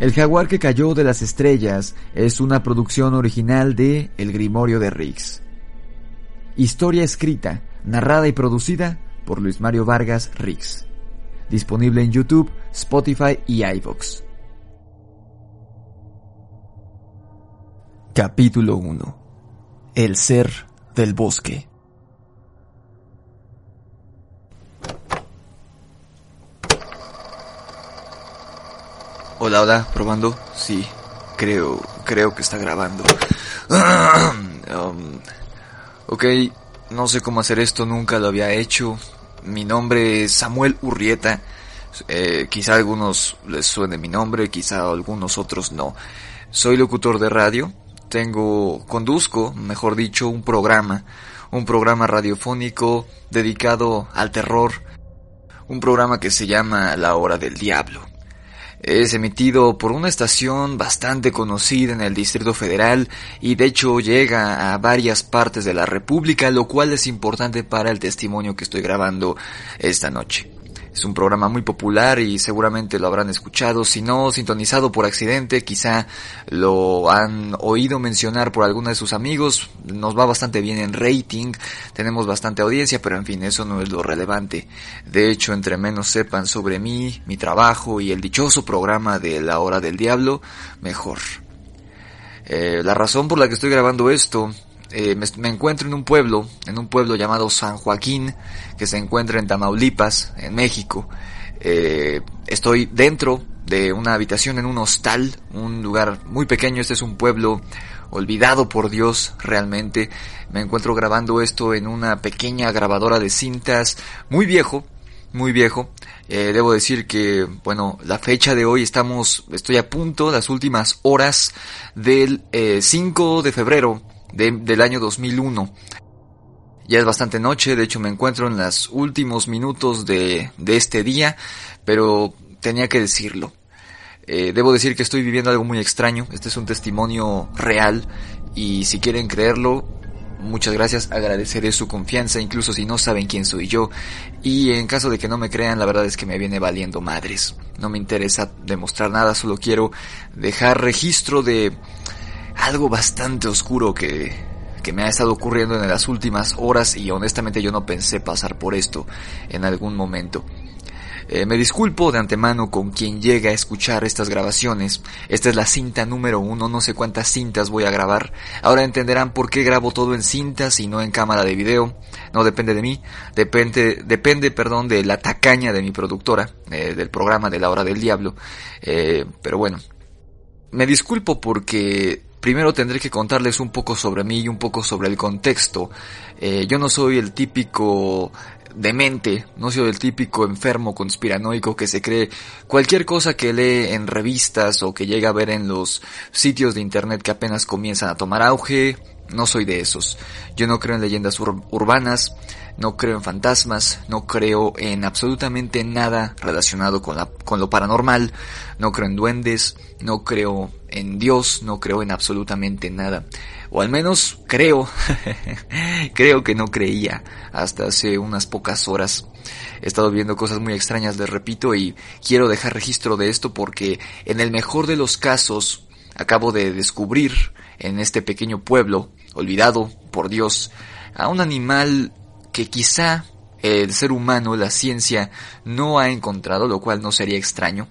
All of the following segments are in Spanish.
El jaguar que cayó de las estrellas es una producción original de El Grimorio de Riggs. Historia escrita, narrada y producida por Luis Mario Vargas Riggs. Disponible en YouTube, Spotify y iVoox. Capítulo 1. El ser del bosque. Hola, hola, probando. Sí, creo, creo que está grabando. Um, ok, no sé cómo hacer esto, nunca lo había hecho. Mi nombre es Samuel Urrieta. Eh, quizá a algunos les suene mi nombre, quizá a algunos otros no. Soy locutor de radio. Tengo, conduzco, mejor dicho, un programa. Un programa radiofónico dedicado al terror. Un programa que se llama La Hora del Diablo. Es emitido por una estación bastante conocida en el Distrito Federal y de hecho llega a varias partes de la República, lo cual es importante para el testimonio que estoy grabando esta noche. Es un programa muy popular y seguramente lo habrán escuchado. Si no, sintonizado por accidente, quizá lo han oído mencionar por alguno de sus amigos. Nos va bastante bien en rating, tenemos bastante audiencia, pero en fin, eso no es lo relevante. De hecho, entre menos sepan sobre mí, mi trabajo y el dichoso programa de La Hora del Diablo, mejor. Eh, la razón por la que estoy grabando esto eh, me, encuentro en un pueblo, en un pueblo llamado San Joaquín, que se encuentra en Tamaulipas, en México. Eh, estoy dentro de una habitación en un hostal, un lugar muy pequeño, este es un pueblo olvidado por Dios realmente. Me encuentro grabando esto en una pequeña grabadora de cintas, muy viejo, muy viejo. Eh, debo decir que, bueno, la fecha de hoy estamos, estoy a punto, las últimas horas del 5 de febrero del año 2001. Ya es bastante noche, de hecho me encuentro en los últimos minutos de, de este día, pero tenía que decirlo. Eh, debo decir que estoy viviendo algo muy extraño, este es un testimonio real y si quieren creerlo, muchas gracias, agradeceré su confianza, incluso si no saben quién soy yo. Y en caso de que no me crean, la verdad es que me viene valiendo madres. No me interesa demostrar nada, solo quiero dejar registro de algo bastante oscuro que, que me ha estado ocurriendo en las últimas horas y honestamente yo no pensé pasar por esto en algún momento. Eh, me disculpo de antemano con quien llega a escuchar estas grabaciones. Esta es la cinta número uno, no sé cuántas cintas voy a grabar. Ahora entenderán por qué grabo todo en cintas y no en cámara de video. No depende de mí, depende, depende, perdón, de la tacaña de mi productora, eh, del programa de la hora del diablo. Eh, pero bueno, me disculpo porque Primero tendré que contarles un poco sobre mí y un poco sobre el contexto. Eh, yo no soy el típico demente, no soy el típico enfermo conspiranoico que se cree cualquier cosa que lee en revistas o que llega a ver en los sitios de internet que apenas comienzan a tomar auge. No soy de esos. Yo no creo en leyendas urbanas, no creo en fantasmas, no creo en absolutamente nada relacionado con, la, con lo paranormal, no creo en duendes, no creo en Dios, no creo en absolutamente nada. O al menos creo, creo que no creía hasta hace unas pocas horas. He estado viendo cosas muy extrañas, les repito, y quiero dejar registro de esto porque en el mejor de los casos acabo de descubrir en este pequeño pueblo, olvidado por Dios, a un animal que quizá el ser humano, la ciencia, no ha encontrado, lo cual no sería extraño.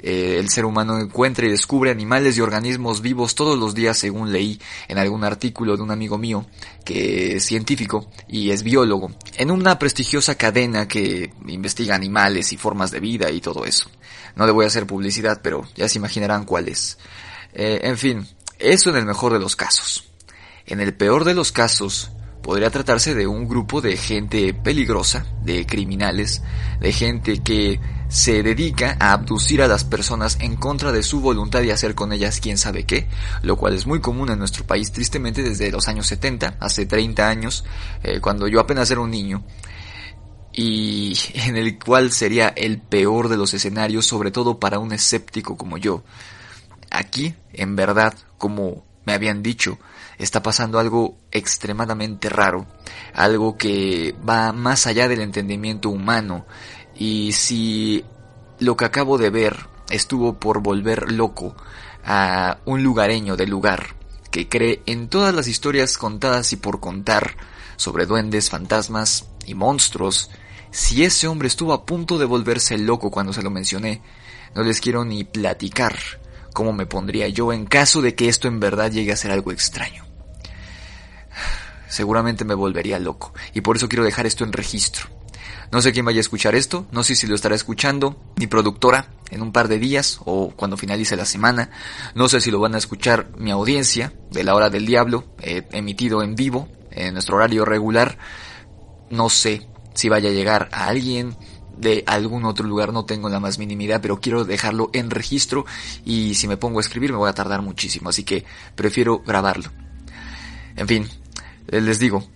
Eh, el ser humano encuentra y descubre animales y organismos vivos todos los días según leí en algún artículo de un amigo mío que es científico y es biólogo en una prestigiosa cadena que investiga animales y formas de vida y todo eso. No le voy a hacer publicidad, pero ya se imaginarán cuál es. Eh, en fin, eso en el mejor de los casos. En el peor de los casos, podría tratarse de un grupo de gente peligrosa, de criminales, de gente que se dedica a abducir a las personas en contra de su voluntad y hacer con ellas quién sabe qué, lo cual es muy común en nuestro país tristemente desde los años 70, hace 30 años, eh, cuando yo apenas era un niño, y en el cual sería el peor de los escenarios, sobre todo para un escéptico como yo. Aquí, en verdad, como me habían dicho, está pasando algo extremadamente raro, algo que va más allá del entendimiento humano y si lo que acabo de ver estuvo por volver loco a un lugareño del lugar que cree en todas las historias contadas y por contar sobre duendes, fantasmas y monstruos. Si ese hombre estuvo a punto de volverse loco cuando se lo mencioné, no les quiero ni platicar cómo me pondría yo en caso de que esto en verdad llegue a ser algo extraño. Seguramente me volvería loco, y por eso quiero dejar esto en registro. No sé quién vaya a escuchar esto, no sé si lo estará escuchando mi productora en un par de días o cuando finalice la semana, no sé si lo van a escuchar mi audiencia de la hora del diablo, eh, emitido en vivo, en nuestro horario regular, no sé si vaya a llegar a alguien de algún otro lugar, no tengo la más minimidad, pero quiero dejarlo en registro y si me pongo a escribir me voy a tardar muchísimo, así que prefiero grabarlo. En fin, les digo,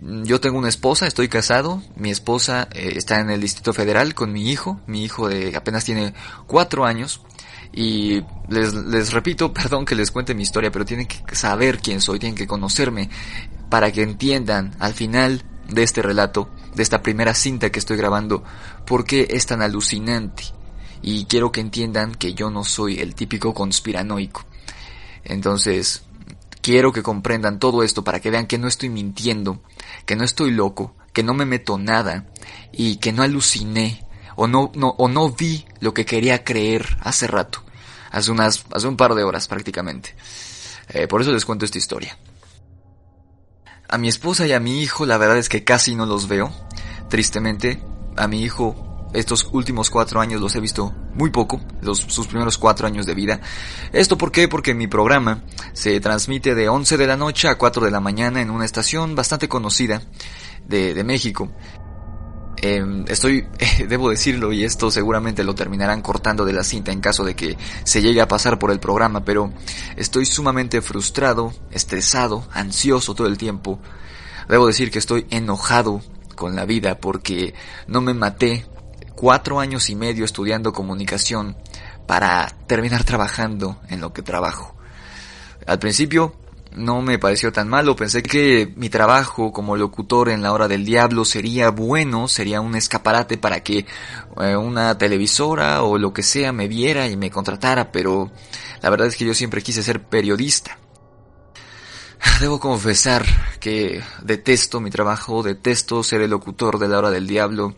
yo tengo una esposa, estoy casado, mi esposa eh, está en el Distrito Federal con mi hijo, mi hijo de apenas tiene cuatro años y les, les repito, perdón que les cuente mi historia, pero tienen que saber quién soy, tienen que conocerme para que entiendan al final de este relato, de esta primera cinta que estoy grabando, por qué es tan alucinante. Y quiero que entiendan que yo no soy el típico conspiranoico. Entonces, quiero que comprendan todo esto para que vean que no estoy mintiendo, que no estoy loco, que no me meto nada y que no aluciné o no, no, o no vi lo que quería creer hace rato, hace unas, hace un par de horas prácticamente. Eh, por eso les cuento esta historia. A mi esposa y a mi hijo la verdad es que casi no los veo. Tristemente, a mi hijo estos últimos cuatro años los he visto muy poco, sus primeros cuatro años de vida. ¿Esto por qué? Porque mi programa se transmite de 11 de la noche a 4 de la mañana en una estación bastante conocida de, México. Eh, estoy, debo decirlo, y esto seguramente lo terminarán cortando de la cinta en caso de que se llegue a pasar por el programa, pero estoy sumamente frustrado, estresado, ansioso todo el tiempo. Debo decir que estoy enojado con la vida porque no me maté cuatro años y medio estudiando comunicación para terminar trabajando en lo que trabajo. Al principio no me pareció tan malo, pensé que mi trabajo como locutor en la hora del diablo sería bueno, sería un escaparate para que eh, una televisora o lo que sea me viera y me contratara, pero la verdad es que yo siempre quise ser periodista. Debo confesar que detesto mi trabajo, detesto ser el locutor de la hora del diablo.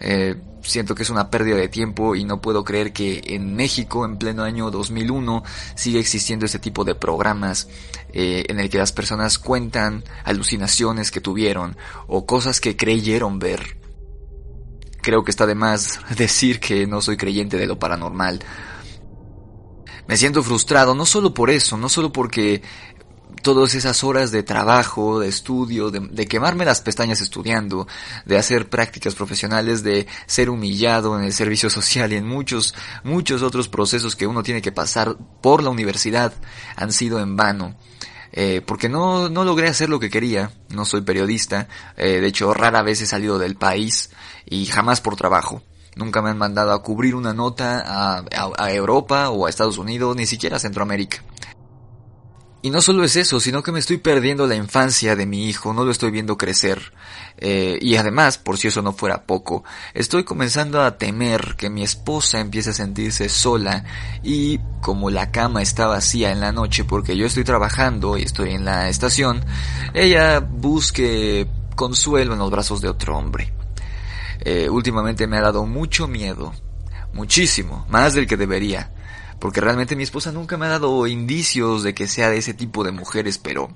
Eh, siento que es una pérdida de tiempo y no puedo creer que en México, en pleno año 2001, sigue existiendo este tipo de programas eh, en el que las personas cuentan alucinaciones que tuvieron o cosas que creyeron ver. Creo que está de más decir que no soy creyente de lo paranormal. Me siento frustrado, no solo por eso, no solo porque todas esas horas de trabajo, de estudio, de, quemarme las pestañas estudiando, de hacer prácticas profesionales, de ser humillado en el servicio social y en muchos, muchos otros procesos que uno tiene que pasar por la universidad han sido en vano. Eh, porque no, no logré hacer lo que quería, no soy periodista, eh, de hecho rara vez he salido del país y jamás por trabajo. Nunca me han mandado a cubrir una nota a, a Europa o a Estados Unidos, ni siquiera a Centroamérica. Y no solo es eso, sino que me estoy perdiendo la infancia de mi hijo, no lo estoy viendo crecer. Eh, y además, por si eso no fuera poco, estoy comenzando a temer que mi esposa empiece a sentirse sola y como la cama está vacía en la noche porque yo estoy trabajando y estoy en la estación, ella busque consuelo en los brazos de otro hombre. Eh, últimamente me ha dado mucho miedo, muchísimo, más del que debería porque realmente mi esposa nunca me ha dado indicios de que sea de ese tipo de mujeres, pero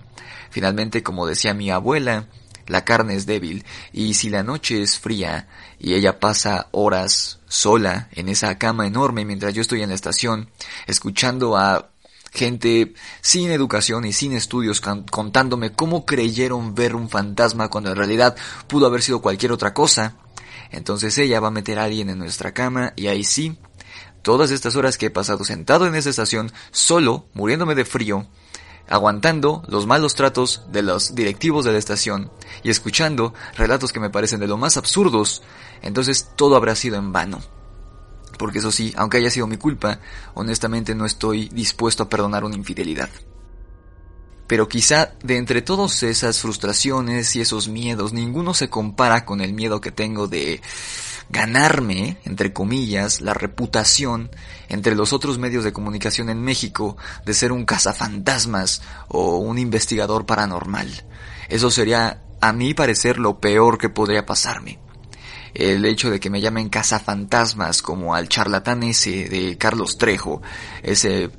finalmente, como decía mi abuela, la carne es débil, y si la noche es fría y ella pasa horas sola en esa cama enorme mientras yo estoy en la estación, escuchando a gente sin educación y sin estudios contándome cómo creyeron ver un fantasma cuando en realidad pudo haber sido cualquier otra cosa, entonces ella va a meter a alguien en nuestra cama y ahí sí Todas estas horas que he pasado sentado en esa estación, solo, muriéndome de frío, aguantando los malos tratos de los directivos de la estación y escuchando relatos que me parecen de lo más absurdos, entonces todo habrá sido en vano. Porque eso sí, aunque haya sido mi culpa, honestamente no estoy dispuesto a perdonar una infidelidad. Pero quizá de entre todas esas frustraciones y esos miedos, ninguno se compara con el miedo que tengo de ganarme, entre comillas, la reputación entre los otros medios de comunicación en México de ser un cazafantasmas o un investigador paranormal. Eso sería, a mi parecer, lo peor que podría pasarme el hecho de que me llamen cazafantasmas como al charlatán ese de Carlos Trejo, ese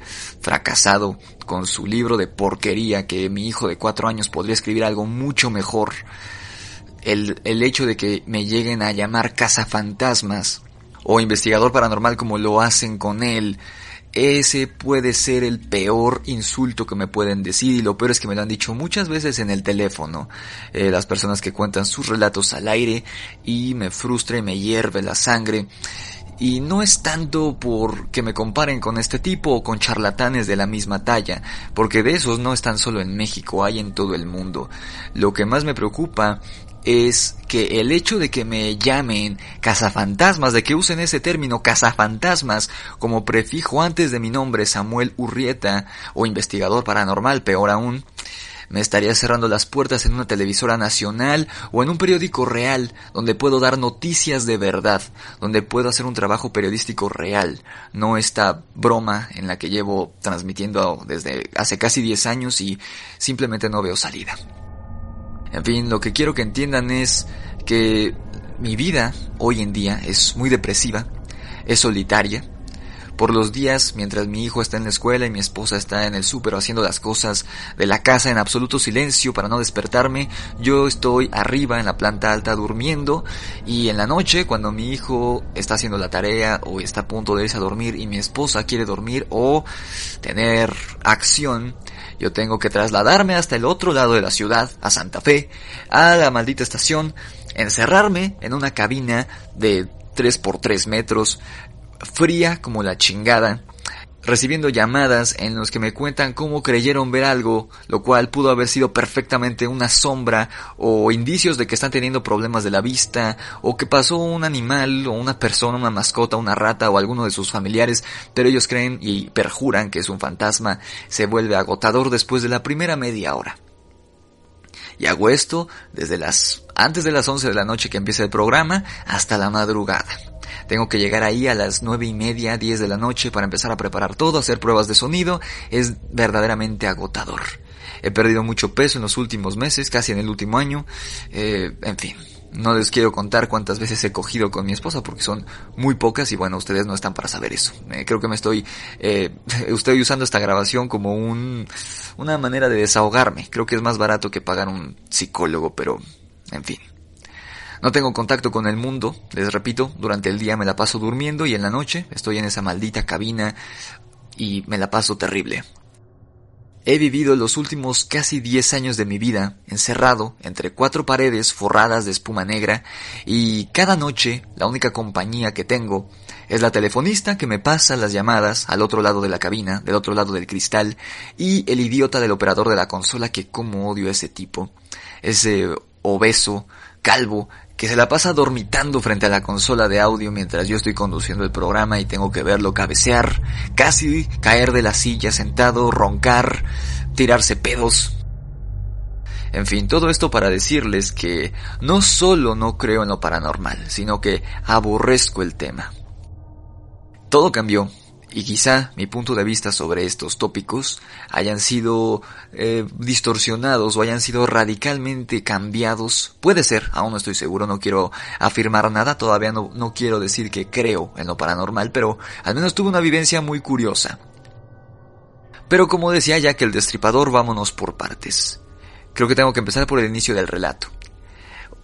fracasado con su libro de porquería que mi hijo de cuatro años podría escribir algo mucho mejor. El, el hecho de que me lleguen a llamar cazafantasmas o investigador paranormal como lo hacen con él, ese puede ser el peor insulto que me pueden decir y lo peor es que me lo han dicho muchas veces en el teléfono. Eh, las personas que cuentan sus relatos al aire y me frustra y me hierve la sangre. Y no es tanto por que me comparen con este tipo o con charlatanes de la misma talla, porque de esos no están solo en México, hay en todo el mundo. Lo que más me preocupa es que el hecho de que me llamen cazafantasmas, de que usen ese término cazafantasmas como prefijo antes de mi nombre Samuel Urrieta o investigador paranormal, peor aún, me estaría cerrando las puertas en una televisora nacional o en un periódico real donde puedo dar noticias de verdad, donde puedo hacer un trabajo periodístico real, no esta broma en la que llevo transmitiendo desde hace casi 10 años y simplemente no veo salida. En fin, lo que quiero que entiendan es que mi vida hoy en día es muy depresiva, es solitaria. Por los días, mientras mi hijo está en la escuela y mi esposa está en el súper haciendo las cosas de la casa en absoluto silencio para no despertarme, yo estoy arriba en la planta alta durmiendo y en la noche cuando mi hijo está haciendo la tarea o está a punto de irse a dormir y mi esposa quiere dormir o tener acción, yo tengo que trasladarme hasta el otro lado de la ciudad, a Santa Fe, a la maldita estación, encerrarme en una cabina de 3 por 3 metros, fría como la chingada, recibiendo llamadas en los que me cuentan cómo creyeron ver algo, lo cual pudo haber sido perfectamente una sombra o indicios de que están teniendo problemas de la vista o que pasó un animal o una persona, una mascota, una rata o alguno de sus familiares, pero ellos creen y perjuran que es un fantasma, se vuelve agotador después de la primera media hora. Y hago esto desde las antes de las 11 de la noche que empieza el programa hasta la madrugada. Tengo que llegar ahí a las nueve y media, diez de la noche para empezar a preparar todo, hacer pruebas de sonido. Es verdaderamente agotador. He perdido mucho peso en los últimos meses, casi en el último año. Eh, en fin, no les quiero contar cuántas veces he cogido con mi esposa porque son muy pocas y bueno, ustedes no están para saber eso. Eh, creo que me estoy, eh, estoy usando esta grabación como un, una manera de desahogarme. Creo que es más barato que pagar un psicólogo, pero en fin. No tengo contacto con el mundo, les repito, durante el día me la paso durmiendo y en la noche estoy en esa maldita cabina y me la paso terrible. He vivido los últimos casi 10 años de mi vida encerrado entre cuatro paredes forradas de espuma negra y cada noche la única compañía que tengo es la telefonista que me pasa las llamadas al otro lado de la cabina, del otro lado del cristal, y el idiota del operador de la consola que como odio a ese tipo, ese obeso, calvo, que se la pasa dormitando frente a la consola de audio mientras yo estoy conduciendo el programa y tengo que verlo cabecear, casi caer de la silla sentado, roncar, tirarse pedos. En fin, todo esto para decirles que no solo no creo en lo paranormal, sino que aborrezco el tema. Todo cambió y quizá mi punto de vista sobre estos tópicos hayan sido eh, distorsionados o hayan sido radicalmente cambiados. Puede ser, aún no estoy seguro, no quiero afirmar nada, todavía no, no quiero decir que creo en lo paranormal, pero al menos tuve una vivencia muy curiosa. Pero como decía ya que el destripador, vámonos por partes. Creo que tengo que empezar por el inicio del relato.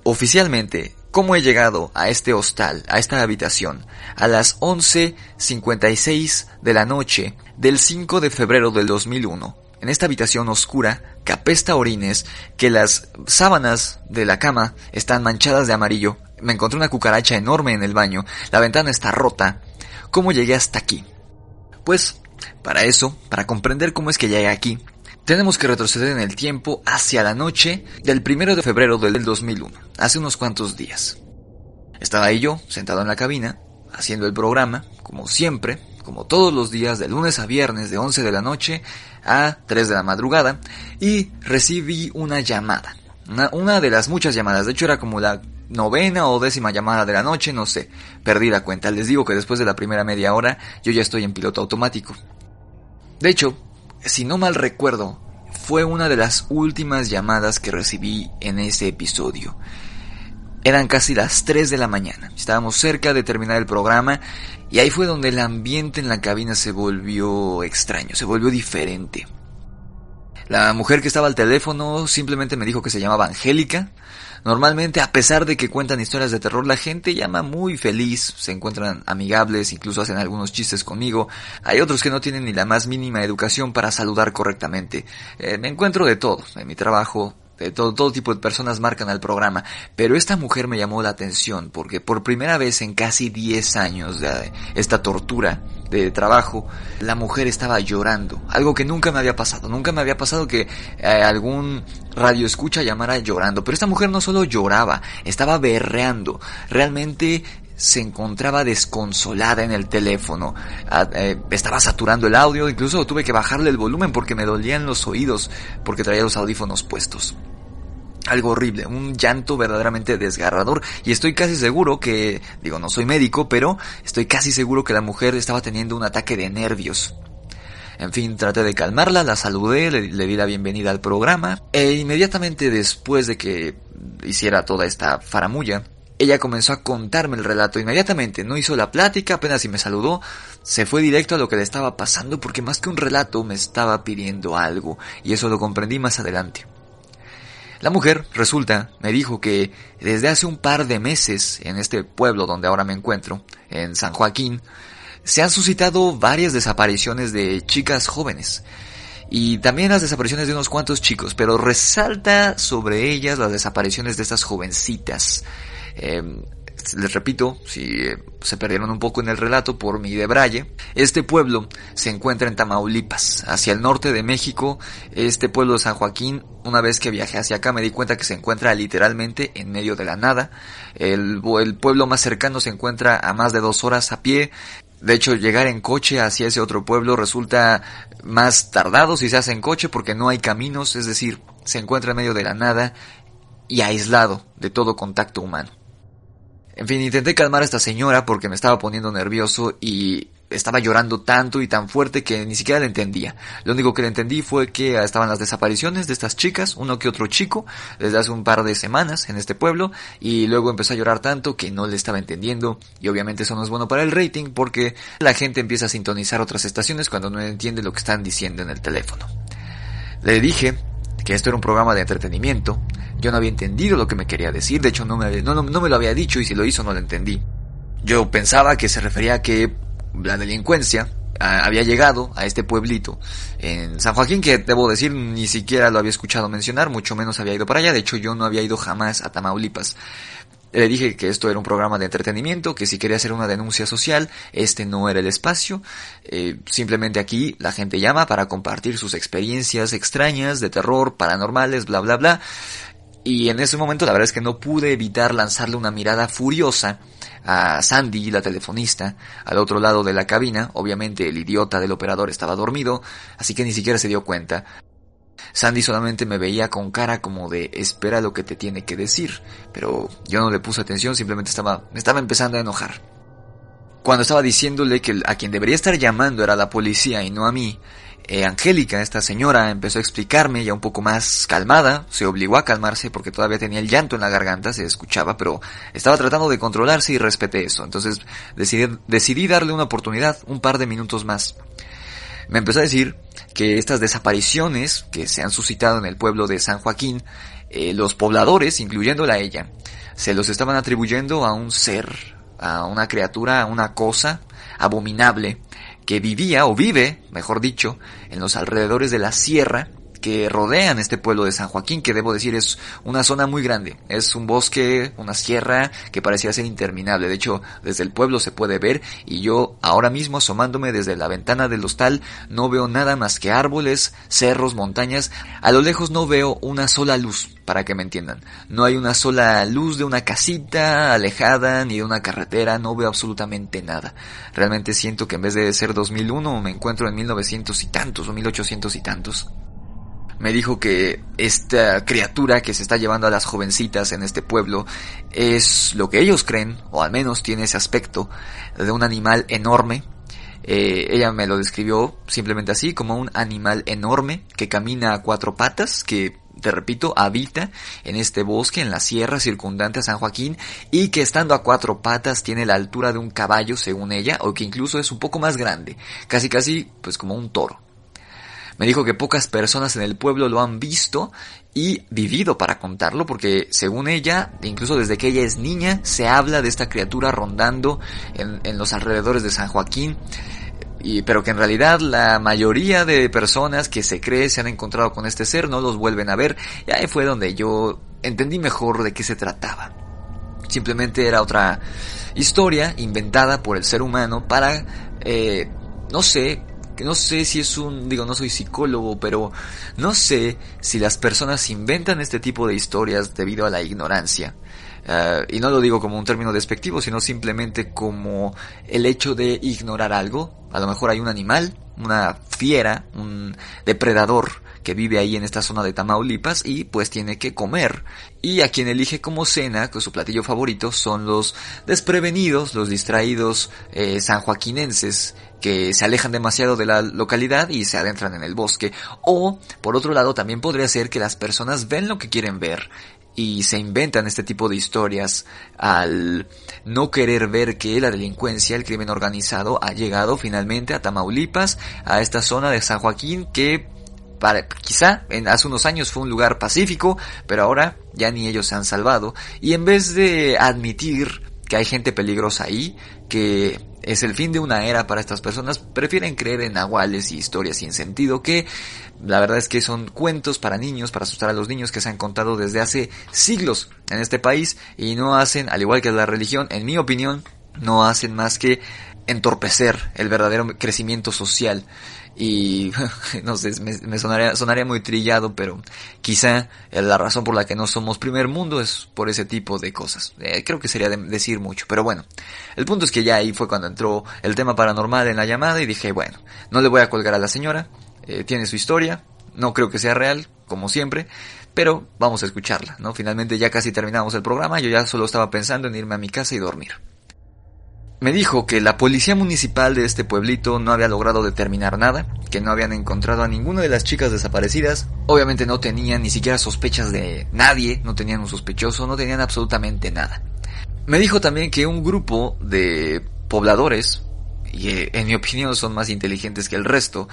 Oficialmente, cómo he llegado a este hostal, a esta habitación, a las 11.56 de la noche del 5 de febrero del 2001, en esta habitación oscura que apesta orines, que las sábanas de la cama están manchadas de amarillo, me encontré una cucaracha enorme en el baño, la ventana está rota. ¿Cómo llegué hasta aquí? Pues, para eso, para comprender cómo es que llegué aquí, tenemos que retroceder en el tiempo hacia la noche del primero de febrero del 2001, hace unos cuantos días. Estaba yo, sentado en la cabina, haciendo el programa, como siempre, como todos los días, de lunes a viernes, de 11 de la noche a 3 de la madrugada, y recibí una llamada. Una, una de las muchas llamadas, de hecho era como la novena o décima llamada de la noche, no sé. Perdí la cuenta. Les digo que después de la primera media hora yo ya estoy en piloto automático. De hecho, si no mal recuerdo, fue una de las últimas llamadas que recibí en ese episodio. Eran casi las 3 de la mañana. Estábamos cerca de terminar el programa y ahí fue donde el ambiente en la cabina se volvió extraño, se volvió diferente. La mujer que estaba al teléfono simplemente me dijo que se llamaba Angélica. Normalmente, a pesar de que cuentan historias de terror, la gente llama muy feliz, se encuentran amigables, incluso hacen algunos chistes conmigo. Hay otros que no tienen ni la más mínima educación para saludar correctamente. Eh, me encuentro de todo en mi trabajo, de todo, todo tipo de personas marcan al programa, pero esta mujer me llamó la atención porque por primera vez en casi 10 años de esta tortura de trabajo, la mujer estaba llorando, algo que nunca me había pasado, nunca me había pasado que eh, algún radio escucha llamara llorando, pero esta mujer no solo lloraba, estaba berreando, realmente se encontraba desconsolada en el teléfono. Ah, eh, estaba saturando el audio, incluso tuve que bajarle el volumen porque me dolían los oídos porque traía los audífonos puestos. Algo horrible, un llanto verdaderamente desgarrador y estoy casi seguro que, digo, no soy médico, pero estoy casi seguro que la mujer estaba teniendo un ataque de nervios. En fin, traté de calmarla, la saludé, le, di la bienvenida al programa e inmediatamente después de que hiciera toda esta faramulla, ella comenzó a contarme el relato inmediatamente, no hizo la plática, apenas si me saludó, se fue directo a lo que le estaba pasando porque más que un relato me estaba pidiendo algo, y eso lo comprendí más adelante. La mujer, resulta, me dijo que desde hace un par de meses, en este pueblo donde ahora me encuentro, en San Joaquín, se han suscitado varias desapariciones de chicas jóvenes y también las desapariciones de unos cuantos chicos, pero resalta sobre ellas las desapariciones de estas jovencitas. Eh, les repito, si eh, se perdieron un poco en el relato por mi debraye, este pueblo se encuentra en Tamaulipas, hacia el norte de México. Este pueblo de San Joaquín, una vez que viajé hacia acá me di cuenta que se encuentra literalmente en medio de la nada. El, el pueblo más cercano se encuentra a más de dos horas a pie. De hecho, llegar en coche hacia ese otro pueblo resulta más tardado si se hace en coche porque no hay caminos, es decir, se encuentra en medio de la nada y aislado de todo contacto humano. En fin, intenté calmar a esta señora porque me estaba poniendo nervioso y estaba llorando tanto y tan fuerte que ni siquiera le entendía. Lo único que le entendí fue que estaban las desapariciones de estas chicas, uno que otro chico, desde hace un par de semanas en este pueblo, y luego empezó a llorar tanto que no le estaba entendiendo, y obviamente eso no es bueno para el rating porque la gente empieza a sintonizar otras estaciones cuando no entiende lo que están diciendo en el teléfono. Le dije que esto era un programa de entretenimiento, yo no había entendido lo que me quería decir, de hecho no me, no, no me lo había dicho y si lo hizo no lo entendí. Yo pensaba que se refería a que la delincuencia había llegado a este pueblito en San Joaquín que debo decir ni siquiera lo había escuchado mencionar, mucho menos había ido para allá, de hecho yo no había ido jamás a Tamaulipas. Le dije que esto era un programa de entretenimiento, que si quería hacer una denuncia social, este no era el espacio. Eh, simplemente aquí la gente llama para compartir sus experiencias extrañas, de terror, paranormales, bla, bla, bla. Y en ese momento la verdad es que no pude evitar lanzarle una mirada furiosa a Sandy, la telefonista, al otro lado de la cabina. Obviamente el idiota del operador estaba dormido, así que ni siquiera se dio cuenta. Sandy solamente me veía con cara como de espera lo que te tiene que decir, pero yo no le puse atención, simplemente estaba, me estaba empezando a enojar. Cuando estaba diciéndole que a quien debería estar llamando era la policía y no a mí, eh, Angélica, esta señora, empezó a explicarme ya un poco más calmada, se obligó a calmarse porque todavía tenía el llanto en la garganta, se escuchaba, pero estaba tratando de controlarse y respeté eso. Entonces decidí, decidí darle una oportunidad, un par de minutos más. Me empezó a decir que estas desapariciones que se han suscitado en el pueblo de San Joaquín, eh, los pobladores, incluyéndola ella, se los estaban atribuyendo a un ser, a una criatura, a una cosa abominable que vivía o vive, mejor dicho, en los alrededores de la sierra que rodean este pueblo de San Joaquín, que debo decir es una zona muy grande. Es un bosque, una sierra que parecía ser interminable. De hecho, desde el pueblo se puede ver y yo ahora mismo asomándome desde la ventana del hostal no veo nada más que árboles, cerros, montañas. A lo lejos no veo una sola luz, para que me entiendan. No hay una sola luz de una casita alejada ni de una carretera, no veo absolutamente nada. Realmente siento que en vez de ser 2001 me encuentro en 1900 y tantos o 1800 y tantos. Me dijo que esta criatura que se está llevando a las jovencitas en este pueblo es lo que ellos creen, o al menos tiene ese aspecto, de un animal enorme. Eh, ella me lo describió simplemente así, como un animal enorme que camina a cuatro patas, que te repito, habita en este bosque, en la sierra circundante a San Joaquín, y que estando a cuatro patas tiene la altura de un caballo, según ella, o que incluso es un poco más grande, casi casi pues como un toro. Me dijo que pocas personas en el pueblo lo han visto y vivido para contarlo, porque según ella, incluso desde que ella es niña, se habla de esta criatura rondando en, en los alrededores de San Joaquín y, pero que en realidad la mayoría de personas que se cree se han encontrado con este ser no los vuelven a ver. Y ahí fue donde yo entendí mejor de qué se trataba. Simplemente era otra historia inventada por el ser humano para, eh, no sé, no sé si es un, digo, no soy psicólogo, pero no sé si las personas inventan este tipo de historias debido a la ignorancia. Uh, y no lo digo como un término despectivo, sino simplemente como el hecho de ignorar algo. A lo mejor hay un animal, una fiera, un depredador que vive ahí en esta zona de Tamaulipas y pues tiene que comer. Y a quien elige como cena, que su platillo favorito, son los desprevenidos, los distraídos eh, sanjoaquinenses que se alejan demasiado de la localidad y se adentran en el bosque. O, por otro lado, también podría ser que las personas ven lo que quieren ver y se inventan este tipo de historias al no querer ver que la delincuencia, el crimen organizado ha llegado finalmente a Tamaulipas, a esta zona de San Joaquín que quizá en, hace unos años fue un lugar pacífico, pero ahora ya ni ellos se han salvado. Y en vez de admitir que hay gente peligrosa ahí, que es el fin de una era para estas personas, prefieren creer en nahuales y historias sin sentido que la verdad es que son cuentos para niños, para asustar a los niños que se han contado desde hace siglos en este país y no hacen, al igual que la religión, en mi opinión, no hacen más que entorpecer el verdadero crecimiento social y no sé, me, sonaría, sonaría muy trillado, pero quizá la razón por la que no somos primer mundo es por ese tipo de cosas. Eh, creo que sería decir mucho, pero bueno, el punto es que ya ahí fue cuando entró el tema paranormal en la llamada y dije, bueno, no le voy a colgar a la señora, eh, tiene su historia, no creo que sea real, como siempre, pero vamos a escucharla, ¿no? Finalmente ya casi terminamos el programa, yo ya solo estaba pensando en irme a mi casa y dormir. Me dijo que la policía municipal de este pueblito no había logrado determinar nada, que no habían encontrado a ninguna de las chicas desaparecidas, obviamente no tenían ni siquiera sospechas de nadie, no tenían un sospechoso, no tenían absolutamente nada. Me dijo también que un grupo de pobladores, y eh, en mi opinión son más inteligentes que el resto,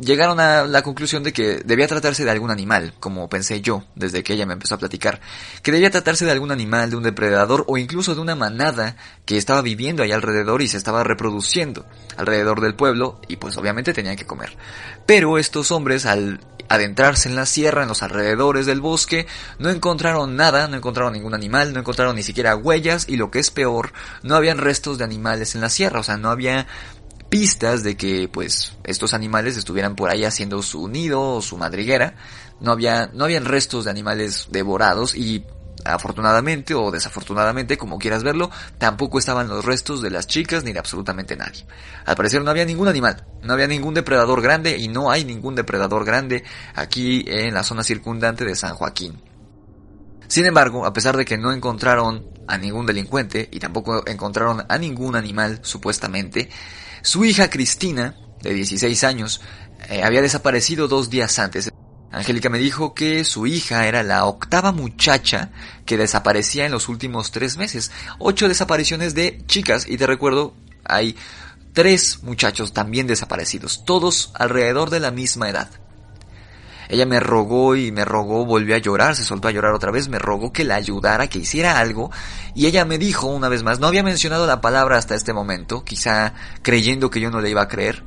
llegaron a la conclusión de que debía tratarse de algún animal, como pensé yo desde que ella me empezó a platicar, que debía tratarse de algún animal, de un depredador o incluso de una manada que estaba viviendo ahí alrededor y se estaba reproduciendo alrededor del pueblo y pues obviamente tenían que comer. Pero estos hombres al adentrarse en la sierra, en los alrededores del bosque, no encontraron nada, no encontraron ningún animal, no encontraron ni siquiera huellas y lo que es peor, no habían restos de animales en la sierra, o sea, no había pistas de que pues estos animales estuvieran por ahí haciendo su nido o su madriguera. No había, no habían restos de animales devorados y afortunadamente o desafortunadamente, como quieras verlo, tampoco estaban los restos de las chicas ni de absolutamente nadie. Al parecer no había ningún animal, no había ningún depredador grande y no hay ningún depredador grande aquí en la zona circundante de San Joaquín. Sin embargo, a pesar de que no encontraron a ningún delincuente y tampoco encontraron a ningún animal supuestamente, su hija Cristina, de 16 años, eh, había desaparecido dos días antes. Angélica me dijo que su hija era la octava muchacha que desaparecía en los últimos tres meses. Ocho desapariciones de chicas y te recuerdo, hay tres muchachos también desaparecidos, todos alrededor de la misma edad. Ella me rogó y me rogó, volvió a llorar, se soltó a llorar otra vez, me rogó que la ayudara, que hiciera algo, y ella me dijo una vez más, no había mencionado la palabra hasta este momento, quizá creyendo que yo no le iba a creer,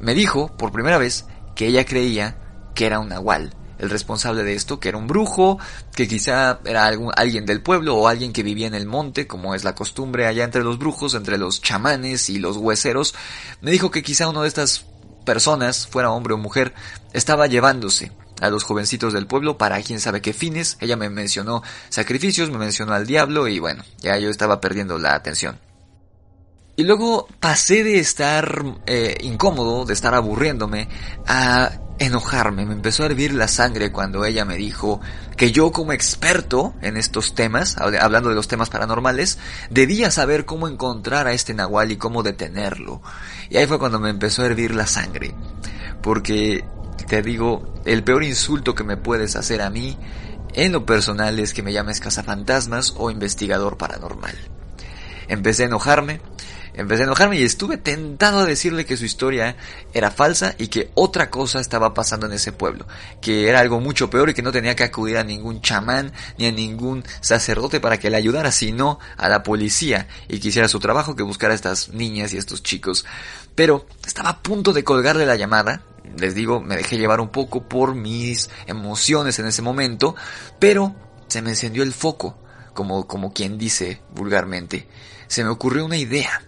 me dijo, por primera vez, que ella creía que era un nahual, el responsable de esto, que era un brujo, que quizá era algún, alguien del pueblo o alguien que vivía en el monte, como es la costumbre allá entre los brujos, entre los chamanes y los hueseros, me dijo que quizá uno de estas personas, fuera hombre o mujer, estaba llevándose a los jovencitos del pueblo para quién sabe qué fines. Ella me mencionó sacrificios, me mencionó al diablo y bueno, ya yo estaba perdiendo la atención. Y luego pasé de estar eh, incómodo, de estar aburriéndome, a enojarme, me empezó a hervir la sangre cuando ella me dijo que yo como experto en estos temas, hablando de los temas paranormales, debía saber cómo encontrar a este nahual y cómo detenerlo. Y ahí fue cuando me empezó a hervir la sangre. Porque, te digo, el peor insulto que me puedes hacer a mí, en lo personal, es que me llames cazafantasmas o investigador paranormal. Empecé a enojarme, Empecé a enojarme y estuve tentado a decirle que su historia era falsa y que otra cosa estaba pasando en ese pueblo, que era algo mucho peor y que no tenía que acudir a ningún chamán ni a ningún sacerdote para que le ayudara, sino a la policía y que hiciera su trabajo, que buscara a estas niñas y estos chicos. Pero estaba a punto de colgarle la llamada, les digo, me dejé llevar un poco por mis emociones en ese momento, pero se me encendió el foco, como, como quien dice vulgarmente. Se me ocurrió una idea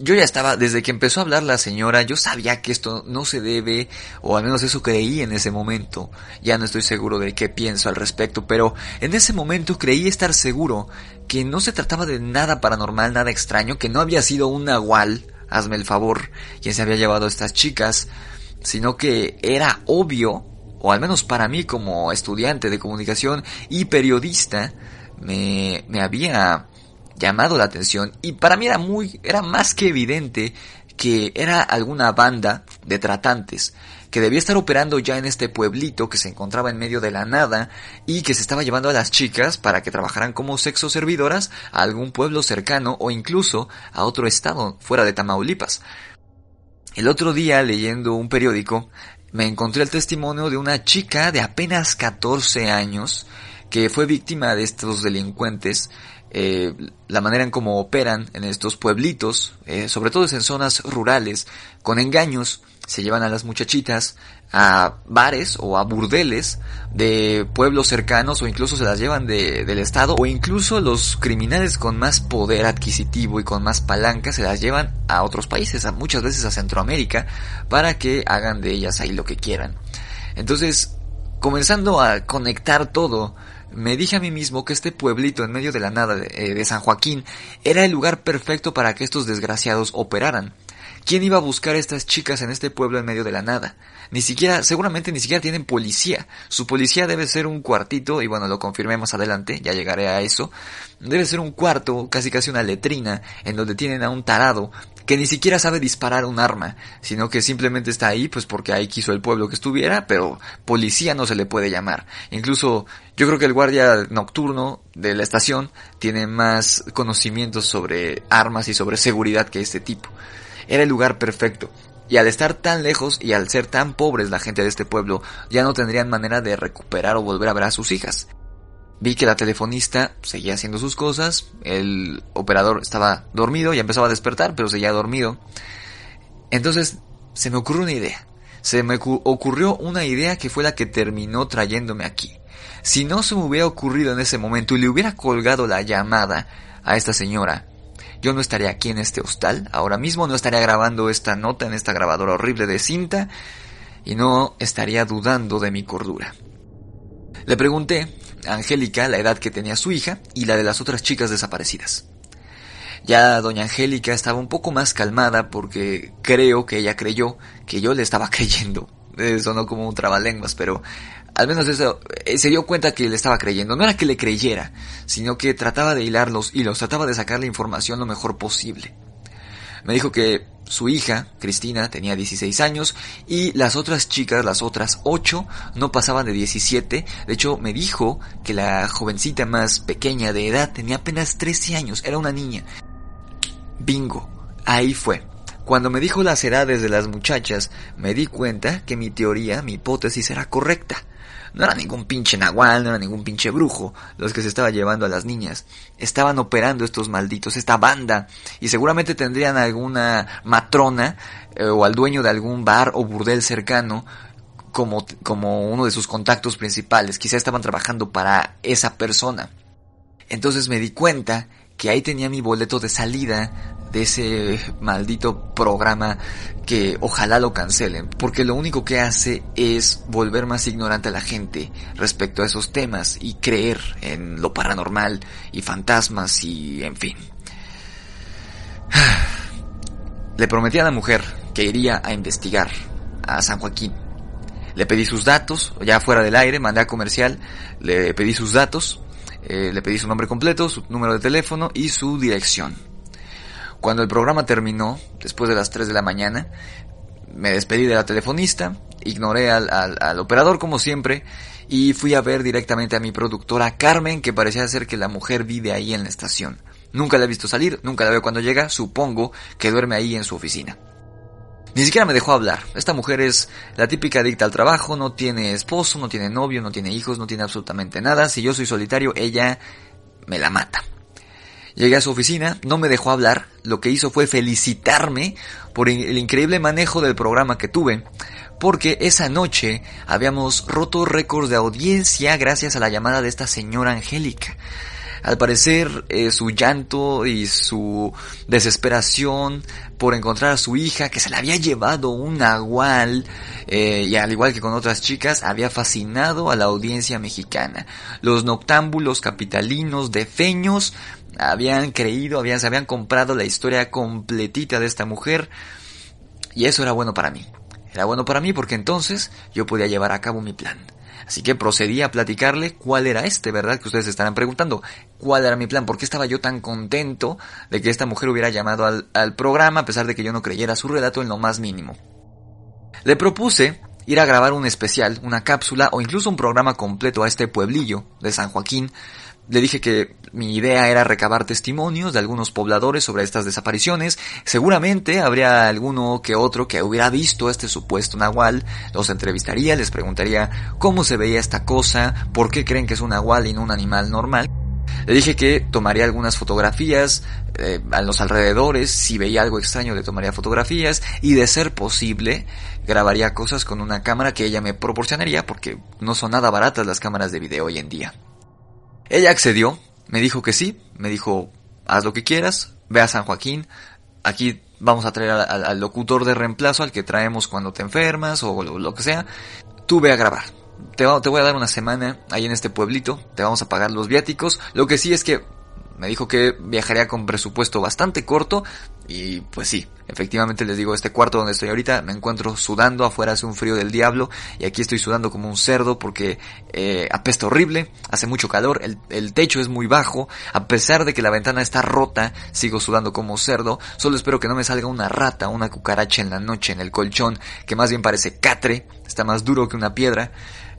yo ya estaba, desde que empezó a hablar la señora, yo sabía que esto no se debe, o al menos eso creí en ese momento. Ya no estoy seguro de qué pienso al respecto, pero en ese momento creí estar seguro que no se trataba de nada paranormal, nada extraño, que no había sido un nahual, hazme el favor, quien se había llevado a estas chicas, sino que era obvio, o al menos para mí como estudiante de comunicación y periodista, me, me había llamado la atención y para mí era muy, era más que evidente que era alguna banda de tratantes que debía estar operando ya en este pueblito que se encontraba en medio de la nada y que se estaba llevando a las chicas para que trabajaran como sexo servidoras a algún pueblo cercano o incluso a otro estado fuera de Tamaulipas. El otro día leyendo un periódico me encontré el testimonio de una chica de apenas 14 años que fue víctima de estos delincuentes eh, la manera en cómo operan en estos pueblitos, eh, sobre todo en zonas rurales, con engaños, se llevan a las muchachitas a bares o a burdeles de pueblos cercanos o incluso se las llevan de, del estado o incluso los criminales con más poder adquisitivo y con más palanca se las llevan a otros países, a, muchas veces a Centroamérica, para que hagan de ellas ahí lo que quieran. Entonces, comenzando a conectar todo, me dije a mí mismo que este pueblito en medio de la nada eh, de, San Joaquín era el lugar perfecto para que estos desgraciados operaran. ¿Quién iba a buscar a estas chicas en este pueblo en medio de la nada? Ni siquiera, seguramente ni siquiera tienen policía. Su policía debe ser un cuartito, y bueno, lo confirmé más adelante, ya llegaré a eso. Debe ser un cuarto, casi casi una letrina, en donde tienen a un tarado que ni siquiera sabe disparar un arma, sino que simplemente está ahí pues porque ahí quiso el pueblo que estuviera, pero policía no se le puede llamar. Incluso yo creo que el guardia nocturno de la estación tiene más conocimientos sobre armas y sobre seguridad que este tipo. Era el lugar perfecto. Y al estar tan lejos y al ser tan pobres la gente de este pueblo, ya no tendrían manera de recuperar o volver a ver a sus hijas. Vi que la telefonista seguía haciendo sus cosas, el operador estaba dormido, y empezaba a despertar, pero seguía dormido. Entonces se me ocurrió una idea. Se me ocurrió una idea que fue la que terminó trayéndome aquí. Si no se me hubiera ocurrido en ese momento y le hubiera colgado la llamada a esta señora, yo no estaría aquí en este hostal, ahora mismo no estaría grabando esta nota en esta grabadora horrible de cinta y no estaría dudando de mi cordura. Le pregunté Angélica la edad que tenía su hija y la de las otras chicas desaparecidas. Ya doña Angélica estaba un poco más calmada porque creo que ella creyó que yo le estaba creyendo. Sonó como un trabalenguas, pero al menos eso, eh, se dio cuenta que le estaba creyendo. No era que le creyera, sino que trataba de hilar los trataba de sacar la información lo mejor posible. Me dijo que su hija, Cristina, tenía 16 años y las otras chicas, las otras 8, no pasaban de 17. De hecho, me dijo que la jovencita más pequeña de edad tenía apenas 13 años, era una niña. Bingo, ahí fue. Cuando me dijo las edades de las muchachas, me di cuenta que mi teoría, mi hipótesis era correcta. No era ningún pinche nahual, no era ningún pinche brujo los que se estaba llevando a las niñas. Estaban operando estos malditos, esta banda, y seguramente tendrían alguna matrona eh, o al dueño de algún bar o burdel cercano como, como uno de sus contactos principales. Quizá estaban trabajando para esa persona. Entonces me di cuenta que ahí tenía mi boleto de salida de ese maldito programa que ojalá lo cancelen, porque lo único que hace es volver más ignorante a la gente respecto a esos temas y creer en lo paranormal y fantasmas y en fin. Le prometí a la mujer que iría a investigar a San Joaquín Le pedí sus datos, ya fuera del aire, mandé a comercial, le pedí sus datos, eh, le pedí su nombre completo, su número de teléfono y su dirección. Cuando el programa terminó, después de las 3 de la mañana, me despedí de la telefonista, ignoré al, al, operador como siempre y fui a ver directamente a mi productora Carmen, que parecía ser que la mujer vive ahí en la estación. Nunca la he visto salir, nunca la veo cuando llega, supongo que duerme ahí en su oficina. Ni siquiera me dejó hablar. Esta mujer es la típica adicta al trabajo, no tiene esposo, no tiene novio, no tiene hijos, no tiene absolutamente nada. Si yo soy solitario, ella me la mata. Llegué a su oficina, no me dejó hablar, lo que hizo fue felicitarme por el increíble manejo del programa que tuve, porque esa noche habíamos roto récords de audiencia gracias a la llamada de esta señora Angélica. Al parecer, eh, su llanto y su desesperación por encontrar a su hija, que se la había llevado un nahual, eh, y al igual que con otras chicas, había fascinado a la audiencia mexicana. Los noctámbulos capitalinos de feños habían creído, habían, se habían comprado la historia completita de esta mujer, y eso era bueno para mí. Era bueno para mí porque entonces yo podía llevar a cabo mi plan. Así que procedí a platicarle cuál era este, ¿verdad? Que ustedes estarán preguntando. ¿Cuál era mi plan? ¿Por qué estaba yo tan contento de que esta mujer hubiera llamado al, al programa a pesar de que yo no creyera su relato en lo más mínimo? Le propuse ir a grabar un especial, una cápsula o incluso un programa completo a este pueblillo de San Joaquín le dije que mi idea era recabar testimonios de algunos pobladores sobre estas desapariciones. Seguramente habría alguno que otro que hubiera visto este supuesto nahual. Los entrevistaría, les preguntaría cómo se veía esta cosa, por qué creen que es un nahual y no un animal normal. Le dije que tomaría algunas fotografías eh, a los alrededores, si veía algo extraño le tomaría fotografías y de ser posible grabaría cosas con una cámara que ella me proporcionaría porque no son nada baratas las cámaras de video hoy en día. Ella accedió, me dijo que sí, me dijo, haz lo que quieras, ve a San Joaquín, aquí vamos a traer al, locutor de reemplazo, al que traemos cuando te enfermas o lo, que sea, tú ve a grabar. Te, te voy a dar una semana ahí en este pueblito, te vamos a pagar los viáticos, lo que sí es que me dijo que viajaría con presupuesto bastante corto y pues sí, efectivamente les digo, este cuarto donde estoy ahorita me encuentro sudando, afuera hace un frío del diablo y aquí estoy sudando como un cerdo porque eh, apesta horrible, hace mucho calor, el, el, techo es muy bajo, a pesar de que la ventana está rota, sigo sudando como cerdo, solo espero que no me salga una rata, una cucaracha en la noche en el colchón, que más bien parece catre, está más duro que una piedra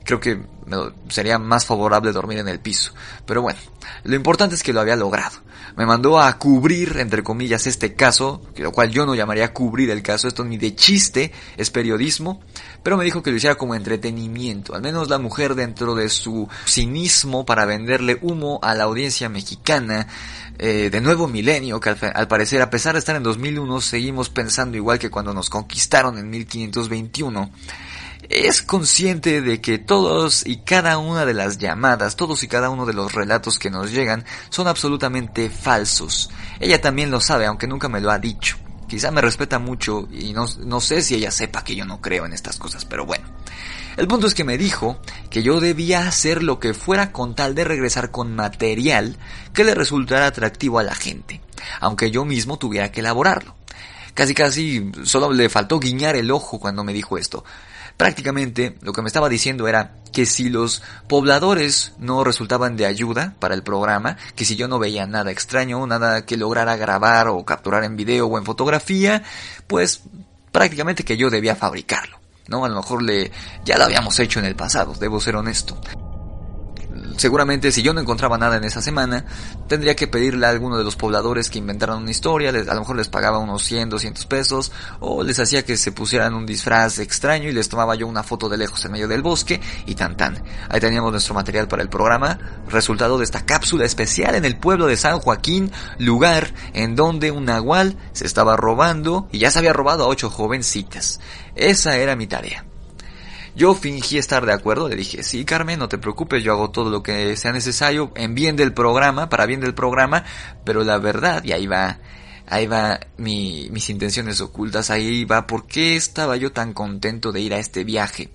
creo que sería más favorable dormir en el piso. Pero bueno, lo importante es que lo había logrado. Me mandó a cubrir, entre comillas, este caso, lo cual yo no llamaría cubrir el caso, esto ni de chiste, es periodismo, pero me dijo que lo hiciera como entretenimiento, al menos la mujer dentro de su cinismo para venderle humo a la audiencia mexicana, eh, de nuevo milenio, que al, al, parecer, a pesar de estar en 2001, seguimos pensando igual que cuando nos conquistaron en 1521 es consciente de que todos y cada una de las llamadas, todos y cada uno de los relatos que nos llegan son absolutamente falsos. Ella también lo sabe, aunque nunca me lo ha dicho. Quizá me respeta mucho y no, no sé si ella sepa que yo no creo en estas cosas, pero bueno. El punto es que me dijo que yo debía hacer lo que fuera con tal de regresar con material que le resultara atractivo a la gente, aunque yo mismo tuviera que elaborarlo. Casi casi solo le faltó guiñar el ojo cuando me dijo esto. Prácticamente lo que me estaba diciendo era que si los pobladores no resultaban de ayuda para el programa, que si yo no veía nada extraño, nada que lograra grabar o capturar en video o en fotografía, pues prácticamente que yo debía fabricarlo. ¿no? A lo mejor le, ya lo habíamos hecho en el pasado, debo ser honesto seguramente si yo no encontraba nada en esa semana, tendría que pedirle a alguno de los pobladores que inventaran una historia, a lo mejor les pagaba unos 100, 200 pesos, o les hacía que se pusieran un disfraz extraño y les tomaba yo una foto de lejos en medio del bosque y tan tan. Ahí teníamos nuestro material para el programa, resultado de esta cápsula especial en el pueblo de San Joaquín, lugar en donde un nahual se estaba robando y ya se había robado a ocho jovencitas. Esa era mi tarea. Yo fingí estar de acuerdo, le dije, sí Carmen, no te preocupes, yo hago todo lo que sea necesario en bien del programa, para bien del programa, pero la verdad, y ahí va, ahí va mi, mis intenciones ocultas, ahí va por qué estaba yo tan contento de ir a este viaje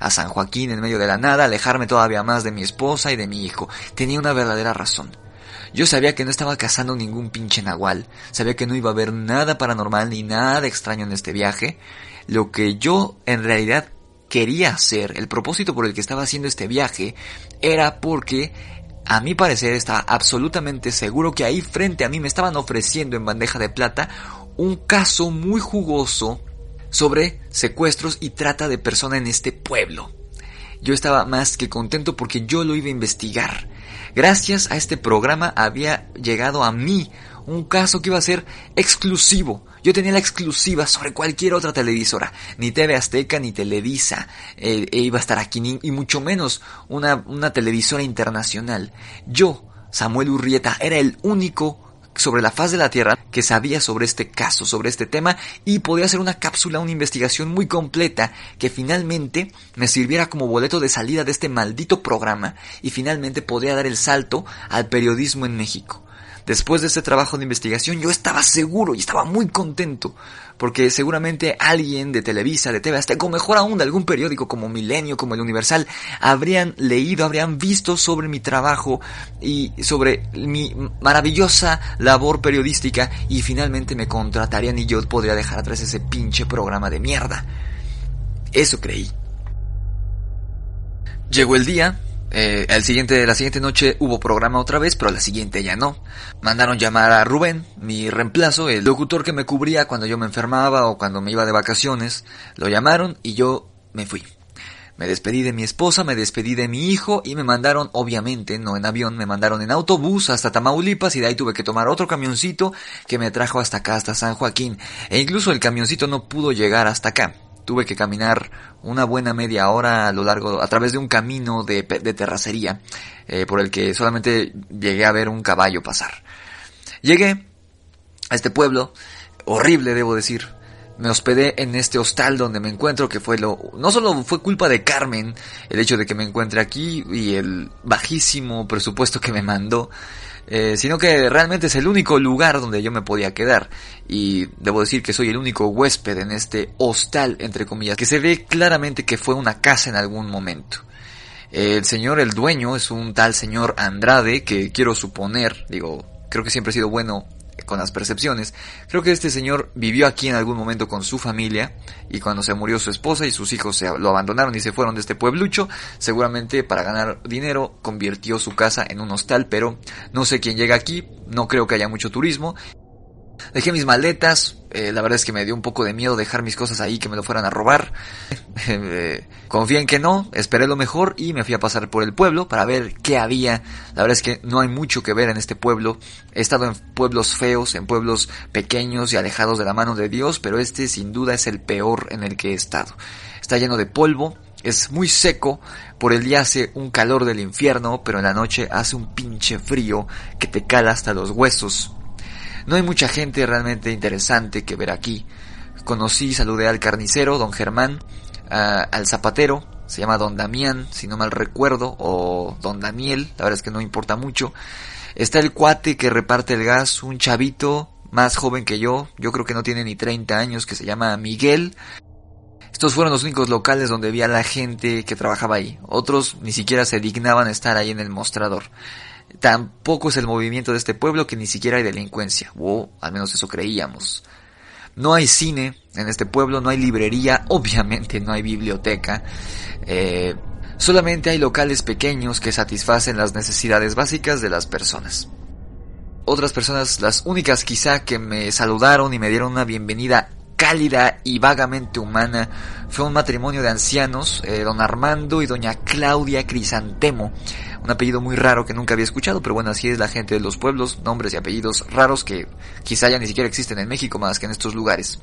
a San Joaquín en medio de la nada, alejarme todavía más de mi esposa y de mi hijo. Tenía una verdadera razón. Yo sabía que no estaba cazando ningún pinche nahual, sabía que no iba a haber nada paranormal ni nada extraño en este viaje. Lo que yo en realidad quería hacer, el propósito por el que estaba haciendo este viaje, era porque a mi parecer estaba absolutamente seguro que ahí frente a mí me estaban ofreciendo en bandeja de plata un caso muy jugoso sobre secuestros y trata de persona en este pueblo. Yo estaba más que contento porque yo lo iba a investigar. Gracias a este programa había llegado a mí un caso que iba a ser exclusivo. Yo tenía la exclusiva sobre cualquier otra televisora. Ni TV Azteca ni Televisa eh, e iba a estar aquí, ni, y mucho menos una, una televisora internacional. Yo, Samuel Urrieta, era el único sobre la faz de la Tierra que sabía sobre este caso, sobre este tema y podía hacer una cápsula, una investigación muy completa que finalmente me sirviera como boleto de salida de este maldito programa y finalmente podía dar el salto al periodismo en México. Después de este trabajo de investigación yo estaba seguro y estaba muy contento, porque seguramente alguien de Televisa, de TV Azteca, o mejor aún de algún periódico como Milenio, como El Universal, habrían leído, habrían visto sobre mi trabajo y sobre mi maravillosa labor periodística y finalmente me contratarían y yo podría dejar atrás ese pinche programa de mierda. Eso creí. Llegó el día, eh, siguiente, la siguiente noche hubo programa otra vez, pero la siguiente ya no. Mandaron llamar a Rubén, mi reemplazo, el locutor que me cubría cuando yo me enfermaba o cuando me iba de vacaciones. Lo llamaron y yo me fui. Me despedí de mi esposa, me despedí de mi hijo y me mandaron, obviamente, no en avión, me mandaron en autobús hasta Tamaulipas y de ahí tuve que tomar otro camioncito que me trajo hasta acá, hasta San Joaquín. E incluso el camioncito no pudo llegar hasta acá tuve que caminar una buena media hora a lo largo, a través de un camino de, terracería, eh, por el que solamente llegué a ver un caballo pasar. Llegué a este pueblo, horrible debo decir, me hospedé en este hostal donde me encuentro, que fue lo, no solo fue culpa de Carmen el hecho de que me encuentre aquí y el bajísimo presupuesto que me mandó, eh, sino que realmente es el único lugar donde yo me podía quedar. Y debo decir que soy el único huésped en este hostal, entre comillas, que se ve claramente que fue una casa en algún momento. El señor, el dueño, es un tal señor Andrade, que quiero suponer, digo, creo que siempre ha sido bueno con las percepciones. Creo que este señor vivió aquí en algún momento con su familia y cuando se murió su esposa y sus hijos se lo abandonaron y se fueron de este pueblucho, seguramente para ganar dinero convirtió su casa en un hostal, pero no sé quién llega aquí, no creo que haya mucho turismo Dejé mis maletas, eh, la verdad es que me dio un poco de miedo dejar mis cosas ahí que me lo fueran a robar. eh, en que no, esperé lo mejor y me fui a pasar por el pueblo para ver qué había. La verdad es que no hay mucho que ver en este pueblo. He estado en pueblos feos, en pueblos pequeños y alejados de la mano de Dios, pero este sin duda es el peor en el que he estado. Está lleno de polvo, es muy seco, por el día hace un calor del infierno, pero en la noche hace un pinche frío que te cala hasta los huesos. No hay mucha gente realmente interesante que ver aquí. Conocí, saludé al carnicero, don Germán, al zapatero, se llama don Damián, si no mal recuerdo, o don Daniel, la verdad es que no importa mucho. Está el cuate que reparte el gas, un chavito más joven que yo, yo creo que no tiene ni 30 años, que se llama Miguel. Estos fueron los únicos locales donde vi a la gente que trabajaba ahí. Otros ni siquiera se dignaban estar ahí en el mostrador. Tampoco es el movimiento de este pueblo que ni siquiera hay delincuencia, o al menos eso creíamos. No hay cine en este pueblo, no hay librería, obviamente no hay biblioteca. Eh, solamente hay locales pequeños que satisfacen las necesidades básicas de las personas. Otras personas, las únicas quizá que me saludaron y me dieron una bienvenida cálida y vagamente humana, fue un matrimonio de ancianos, eh, don Armando y doña Claudia Crisantemo, un apellido muy raro que nunca había escuchado, pero bueno, así es la gente de los pueblos, nombres y apellidos raros que quizá ya ni siquiera existen en México más que en estos lugares.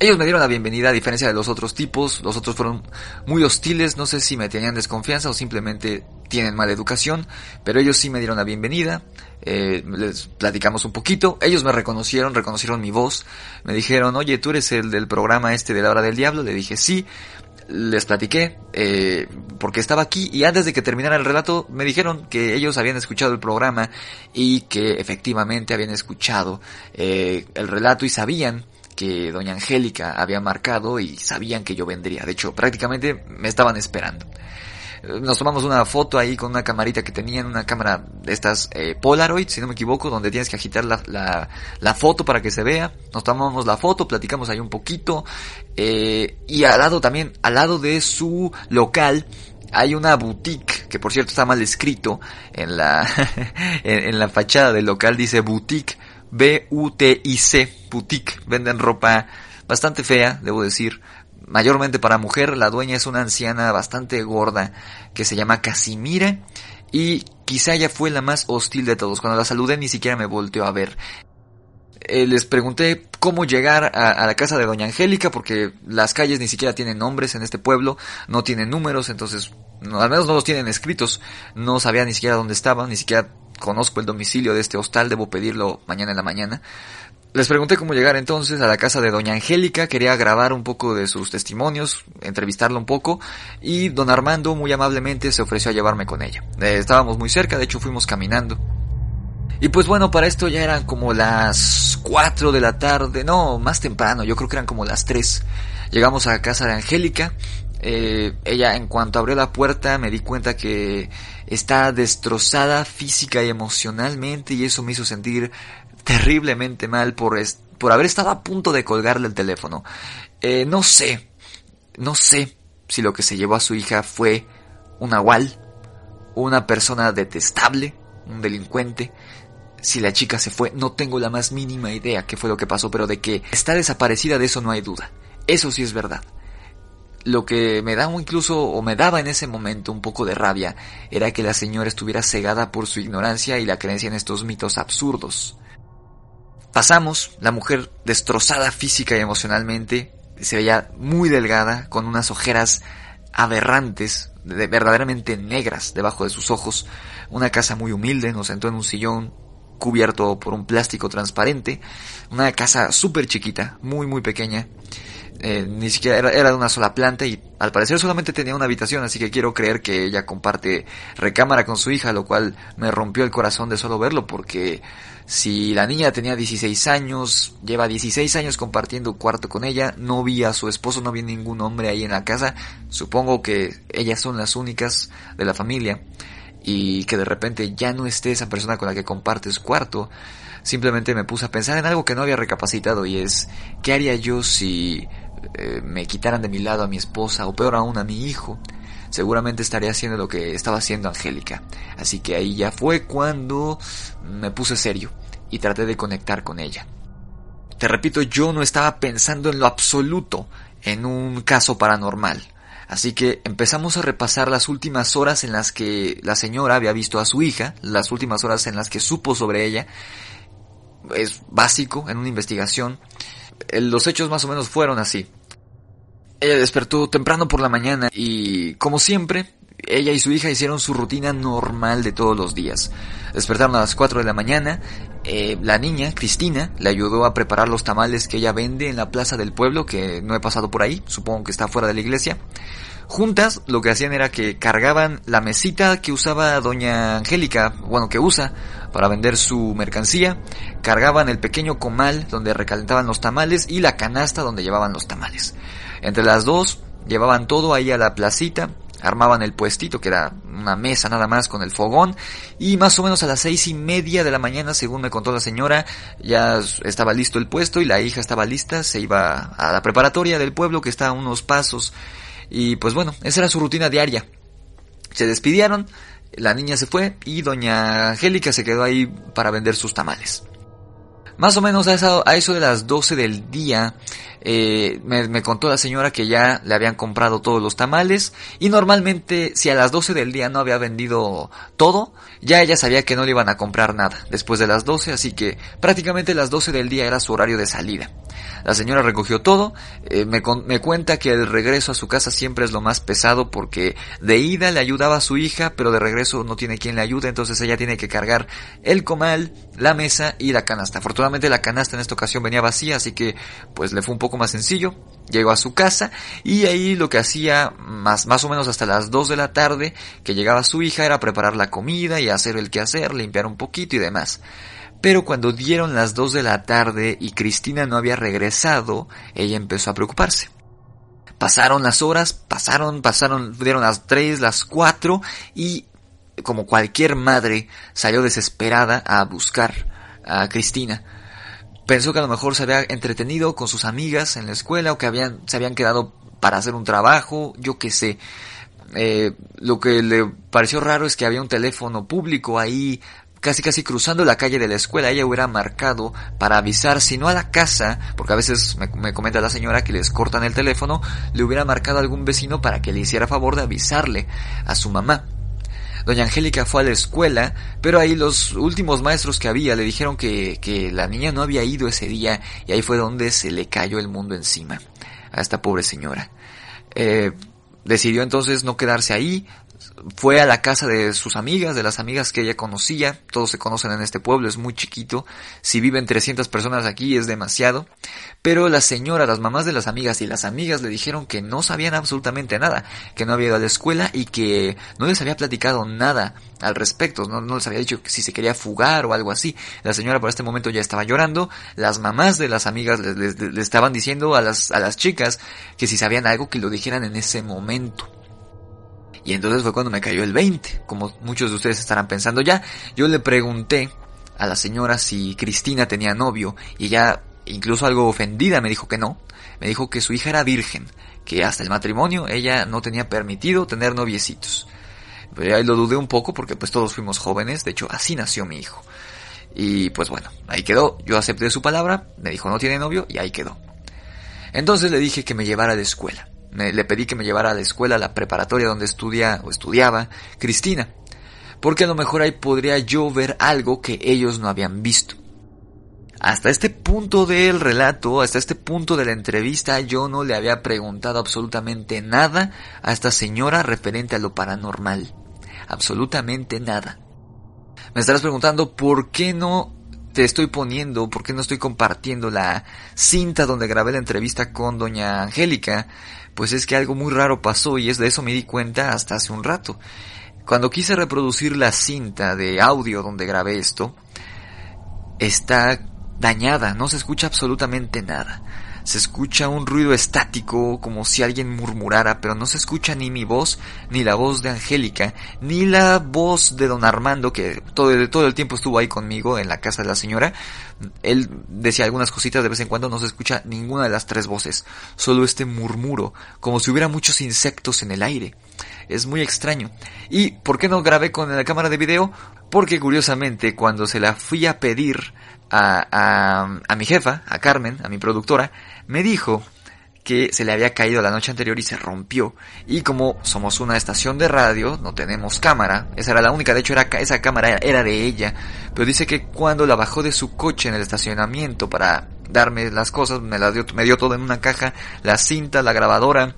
Ellos me dieron la bienvenida a diferencia de los otros tipos, los otros fueron muy hostiles, no sé si me tenían desconfianza o simplemente tienen mala educación, pero ellos sí me dieron la bienvenida, eh, les platicamos un poquito, ellos me reconocieron, reconocieron mi voz, me dijeron, oye, tú eres el del programa este de la hora del diablo, le dije sí, les platiqué eh, porque estaba aquí y antes de que terminara el relato me dijeron que ellos habían escuchado el programa y que efectivamente habían escuchado eh, el relato y sabían que doña Angélica había marcado y sabían que yo vendría. De hecho, prácticamente me estaban esperando. Nos tomamos una foto ahí con una camarita que tenían, una cámara de estas eh, Polaroid, si no me equivoco, donde tienes que agitar la, la, la, foto para que se vea. Nos tomamos la foto, platicamos ahí un poquito. Eh, y al lado también, al lado de su local, hay una boutique, que por cierto está mal escrito en la, en, en la fachada del local, dice boutique, B-U-T-I-C, boutique. Venden ropa bastante fea, debo decir, mayormente para mujer. La dueña es una anciana bastante gorda que se llama Casimira y quizá ella fue la más hostil de todos. Cuando la saludé ni siquiera me volteó a ver. Eh, les pregunté cómo llegar a, la casa de Doña Angélica porque las calles ni siquiera tienen nombres en este pueblo, no tienen números, entonces al menos no los tienen escritos. No sabía ni siquiera dónde estaba, ni siquiera conozco el domicilio de este hostal, debo pedirlo mañana en la mañana. Les pregunté cómo llegar entonces a la casa de Doña Angélica, quería grabar un poco de sus testimonios, entrevistarla un poco, y don Armando muy amablemente se ofreció a llevarme con ella. Eh, estábamos muy cerca, de hecho fuimos caminando. Y pues bueno, para esto ya eran como las 4 de la tarde, no, más temprano, yo creo que eran como las 3. Llegamos a casa de Angélica, eh, ella en cuanto abrió la puerta me di cuenta que está destrozada física y emocionalmente y eso me hizo sentir terriblemente mal por, por haber estado a punto de colgarle el teléfono. Eh, no sé, no sé si lo que se llevó a su hija fue un agual, una persona detestable, un delincuente. Si la chica se fue, no tengo la más mínima idea qué fue lo que pasó, pero de que está desaparecida de eso no hay duda. Eso sí es verdad. Lo que me da incluso, o me daba en ese momento un poco de rabia, era que la señora estuviera cegada por su ignorancia y la creencia en estos mitos absurdos. Pasamos, la mujer destrozada física y emocionalmente, se veía muy delgada, con unas ojeras aberrantes, verdaderamente negras debajo de sus ojos, una casa muy humilde, nos sentó en un sillón cubierto por un plástico transparente, una casa súper chiquita, muy muy pequeña, eh, ni siquiera era, era, de una sola planta y al parecer solamente tenía una habitación, así que quiero creer que ella comparte recámara con su hija, lo cual me rompió el corazón de solo verlo, porque si la niña tenía 16 años, lleva 16 años compartiendo cuarto con ella, no vi a su esposo, no vi ningún hombre ahí en la casa, supongo que ellas son las únicas de la familia, y que de repente ya no esté esa persona con la que compartes cuarto, simplemente me puse a pensar en algo que no había recapacitado y es, ¿qué haría yo si eh, me quitaran de mi lado a mi esposa o peor aún a mi hijo, seguramente estaría haciendo lo que estaba haciendo Angélica. Así que ahí ya fue cuando me puse serio y traté de conectar con ella. Te repito, yo no estaba pensando en lo absoluto en un caso paranormal. Así que empezamos a repasar las últimas horas en las que la señora había visto a su hija, las últimas horas en las que supo sobre ella. Es básico en una investigación los hechos más o menos fueron así. Ella despertó temprano por la mañana y, como siempre, ella y su hija hicieron su rutina normal de todos los días. Despertaron a las 4 de la mañana, eh, la niña, Cristina, le ayudó a preparar los tamales que ella vende en la plaza del pueblo, que no he pasado por ahí, supongo que está fuera de la iglesia. Juntas lo que hacían era que cargaban la mesita que usaba doña Angélica, bueno, que usa para vender su mercancía, cargaban el pequeño comal donde recalentaban los tamales y la canasta donde llevaban los tamales. Entre las dos llevaban todo ahí a la placita, armaban el puestito que era una mesa nada más con el fogón y más o menos a las seis y media de la mañana según me contó la señora ya estaba listo el puesto y la hija estaba lista se iba a la preparatoria del pueblo que está a unos pasos y pues bueno, esa era su rutina diaria. Se despidieron, la niña se fue y doña Angélica se quedó ahí para vender sus tamales. Más o menos a eso, a eso de las 12 del día, eh, me, me, contó la señora que ya le habían comprado todos los tamales y normalmente si a las 12 del día no había vendido todo, ya ella sabía que no le iban a comprar nada después de las 12, así que prácticamente las 12 del día era su horario de salida. La señora recogió todo, eh, me, cuenta que el regreso a su casa siempre es lo más pesado porque de ida le ayudaba a su hija, pero de regreso no tiene quien le ayude, entonces ella tiene que cargar el comal, la mesa y la canasta. Afortunadamente la canasta en esta ocasión venía vacía, así que pues le fue un poco más sencillo. Llegó a su casa y ahí lo que hacía más, más o menos hasta las 2 de la tarde que llegaba su hija era preparar la comida y hacer el quehacer, limpiar un poquito y demás. Pero cuando dieron las 2 de la tarde y Cristina no había regresado, ella empezó a preocuparse. Pasaron las horas, pasaron, pasaron, dieron las tres, las cuatro y como cualquier madre salió desesperada a buscar a Cristina. Pensó que a lo mejor se había entretenido con sus amigas en la escuela o que habían, se habían quedado para hacer un trabajo, yo qué sé. Eh, lo que le pareció raro es que había un teléfono público ahí casi casi cruzando la calle de la escuela, ella hubiera marcado para avisar, si no a la casa, porque a veces me, comenta la señora que les cortan el teléfono, le hubiera marcado a algún vecino para que le hiciera favor de avisarle a su mamá. Doña Angélica fue a la escuela, pero ahí los últimos maestros que había le dijeron que, que la niña no había ido ese día y ahí fue donde se le cayó el mundo encima a esta pobre señora. Eh, decidió entonces no quedarse ahí, fue a la casa de sus amigas, de las amigas que ella conocía, todos se conocen en este pueblo, es muy chiquito, si viven 300 personas aquí es demasiado, pero la señora, las mamás de las amigas y las amigas le dijeron que no sabían absolutamente nada, que no había ido a la escuela y que no les había platicado nada al respecto, no, les había dicho si se quería fugar o algo así. La señora por este momento ya estaba llorando, las mamás de las amigas le, estaban diciendo a las, a las chicas que si sabían algo que lo dijeran en ese momento. Y entonces fue cuando me cayó el 20, como muchos de ustedes estarán pensando ya. Yo le pregunté a la señora si Cristina tenía novio y ella, incluso algo ofendida, me dijo que no. Me dijo que su hija era virgen, que hasta el matrimonio ella no tenía permitido tener noviecitos. Pero ahí lo dudé un poco porque pues todos fuimos jóvenes, de hecho así nació mi hijo. Y pues bueno, ahí quedó, yo acepté su palabra, me dijo no tiene novio y ahí quedó. Entonces le dije que me llevara a la le pedí que me llevara a la escuela, a la preparatoria donde estudia o estudiaba Cristina, porque a lo mejor ahí podría yo ver algo que ellos no habían visto. Hasta este punto del relato, hasta este punto de la entrevista, yo no le había preguntado absolutamente nada a esta señora referente a lo paranormal. Absolutamente nada. Me estarás preguntando por qué no te estoy poniendo, por qué no estoy compartiendo la cinta donde grabé la entrevista con doña Angélica, pues es que algo muy raro pasó y es de eso me di cuenta hasta hace un rato. Cuando quise reproducir la cinta de audio donde grabé esto, está dañada, no se escucha absolutamente nada. Se escucha un ruido estático, como si alguien murmurara, pero no se escucha ni mi voz, ni la voz de Angélica, ni la voz de don Armando, que todo, todo el tiempo estuvo ahí conmigo en la casa de la señora, él decía algunas cositas de vez en cuando, no se escucha ninguna de las tres voces, solo este murmuro, como si hubiera muchos insectos en el aire. Es muy extraño. ¿Y por qué no grabé con la cámara de video? Porque curiosamente cuando se la fui a pedir a, a, a mi jefa, a Carmen, a mi productora, me dijo que se le había caído la noche anterior y se rompió. Y como somos una estación de radio, no tenemos cámara, esa era la única, de hecho era, esa cámara era de ella, pero dice que cuando la bajó de su coche en el estacionamiento para darme las cosas, me, la dio, me dio todo en una caja, la cinta, la grabadora,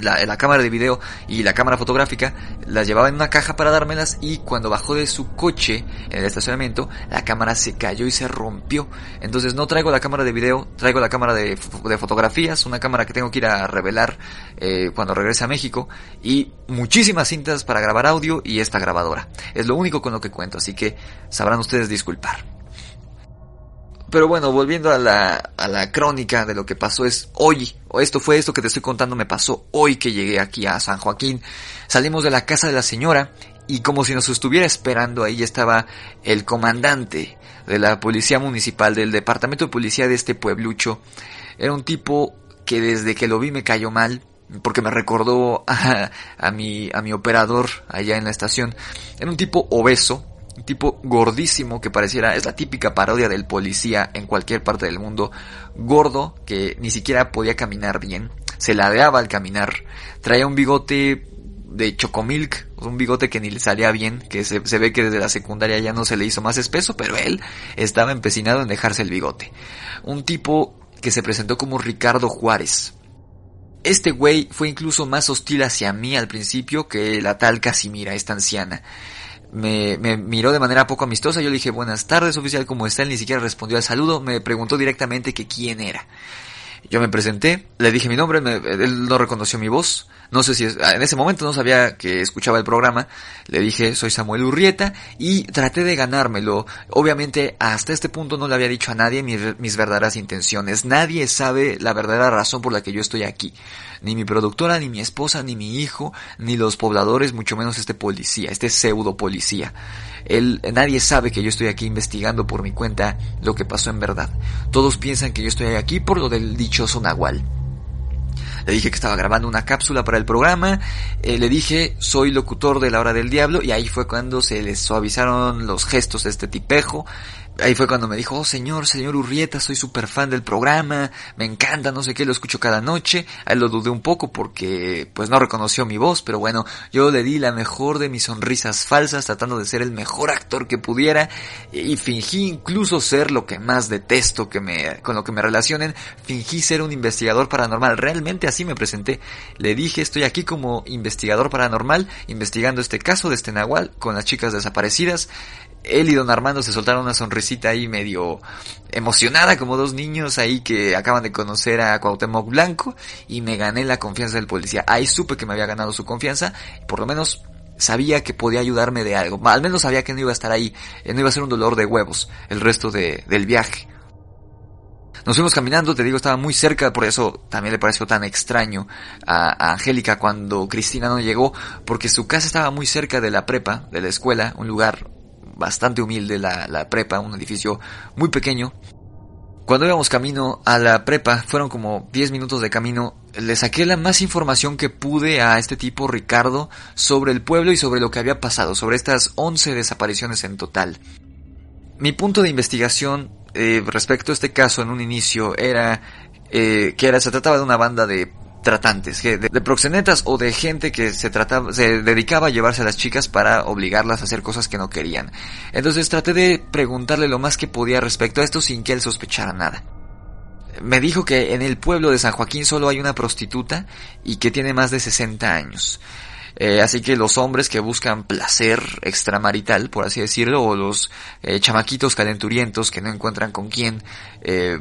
la, cámara de video y la cámara fotográfica, las llevaba en una caja para dármelas y cuando bajó de su coche en el estacionamiento, la cámara se cayó y se rompió. Entonces no traigo la cámara de video, traigo la cámara de, fotografías, una cámara que tengo que ir a revelar eh, cuando regrese a México y muchísimas cintas para grabar audio y esta grabadora. Es lo único con lo que cuento, así que sabrán ustedes disculpar. Pero bueno, volviendo a la, a la crónica de lo que pasó es hoy, o esto fue esto que te estoy contando, me pasó hoy que llegué aquí a San Joaquín. Salimos de la casa de la señora y como si nos estuviera esperando ahí estaba el comandante de la policía municipal del departamento de policía de este pueblucho. Era un tipo que desde que lo vi me cayó mal porque me recordó a, a mi a mi operador allá en la estación. Era un tipo obeso, tipo gordísimo que pareciera, es la típica parodia del policía en cualquier parte del mundo, gordo que ni siquiera podía caminar bien, se ladeaba al caminar, traía un bigote de chocomilk, un bigote que ni le salía bien, que se, se, ve que desde la secundaria ya no se le hizo más espeso, pero él estaba empecinado en dejarse el bigote. Un tipo que se presentó como Ricardo Juárez. Este güey fue incluso más hostil hacia mí al principio que la tal Casimira, esta anciana me, me, miró de manera poco amistosa. Yo le dije, buenas tardes, oficial, ¿cómo está? Él ni siquiera respondió al saludo. Me preguntó directamente que quién era. Yo me presenté, le dije mi nombre, él no reconoció mi voz, no sé si en ese momento no sabía que escuchaba el programa, le dije soy Samuel Urrieta y traté de ganármelo. Obviamente hasta este punto no le había dicho a nadie mis, mis verdaderas intenciones, nadie sabe la verdadera razón por la que yo estoy aquí, ni mi productora, ni mi esposa, ni mi hijo, ni los pobladores, mucho menos este policía, este pseudo policía. Él, nadie sabe que yo estoy aquí investigando por mi cuenta lo que pasó en verdad. Todos piensan que yo estoy aquí por lo del dichoso Nahual. Le dije que estaba grabando una cápsula para el programa. Eh, le dije, soy locutor de la hora del diablo. Y ahí fue cuando se les suavizaron los gestos de este tipejo. Ahí fue cuando me dijo, oh señor, señor Urrieta, soy súper fan del programa, me encanta, no sé qué, lo escucho cada noche. Ahí lo dudé un poco porque pues no reconoció mi voz, pero bueno, yo le di la mejor de mis sonrisas falsas tratando de ser el mejor actor que pudiera y fingí incluso ser lo que más detesto que me, con lo que me relacionen, fingí ser un investigador paranormal, realmente así me presenté. Le dije, estoy aquí como investigador paranormal, investigando este caso de este Nahual con las chicas desaparecidas él y don Armando se soltaron una sonrisita ahí medio emocionada como dos niños ahí que acaban de conocer a Cuauhtémoc Blanco y me gané la confianza del policía. Ahí supe que me había ganado su confianza, por lo menos sabía que podía ayudarme de algo. Al menos sabía que no iba a estar ahí, eh, no iba a ser un dolor de huevos el resto de, del viaje. Nos fuimos caminando, te digo, estaba muy cerca, por eso también le pareció tan extraño a, a Angélica cuando Cristina no llegó, porque su casa estaba muy cerca de la prepa, de la escuela, un lugar bastante humilde la, la prepa, un edificio muy pequeño. Cuando íbamos camino a la prepa, fueron como 10 minutos de camino, le saqué la más información que pude a este tipo Ricardo sobre el pueblo y sobre lo que había pasado, sobre estas 11 desapariciones en total. Mi punto de investigación eh, respecto a este caso en un inicio era eh, que era, se trataba de una banda de tratantes, de, proxenetas o de gente que se trataba, se dedicaba a llevarse a las chicas para obligarlas a hacer cosas que no querían. Entonces traté de preguntarle lo más que podía respecto a esto sin que él sospechara nada. Me dijo que en el pueblo de San Joaquín solo hay una prostituta y que tiene más de 60 años. Eh, así que los hombres que buscan placer extramarital, por así decirlo, o los eh, chamaquitos calenturientos que no encuentran con quién eh,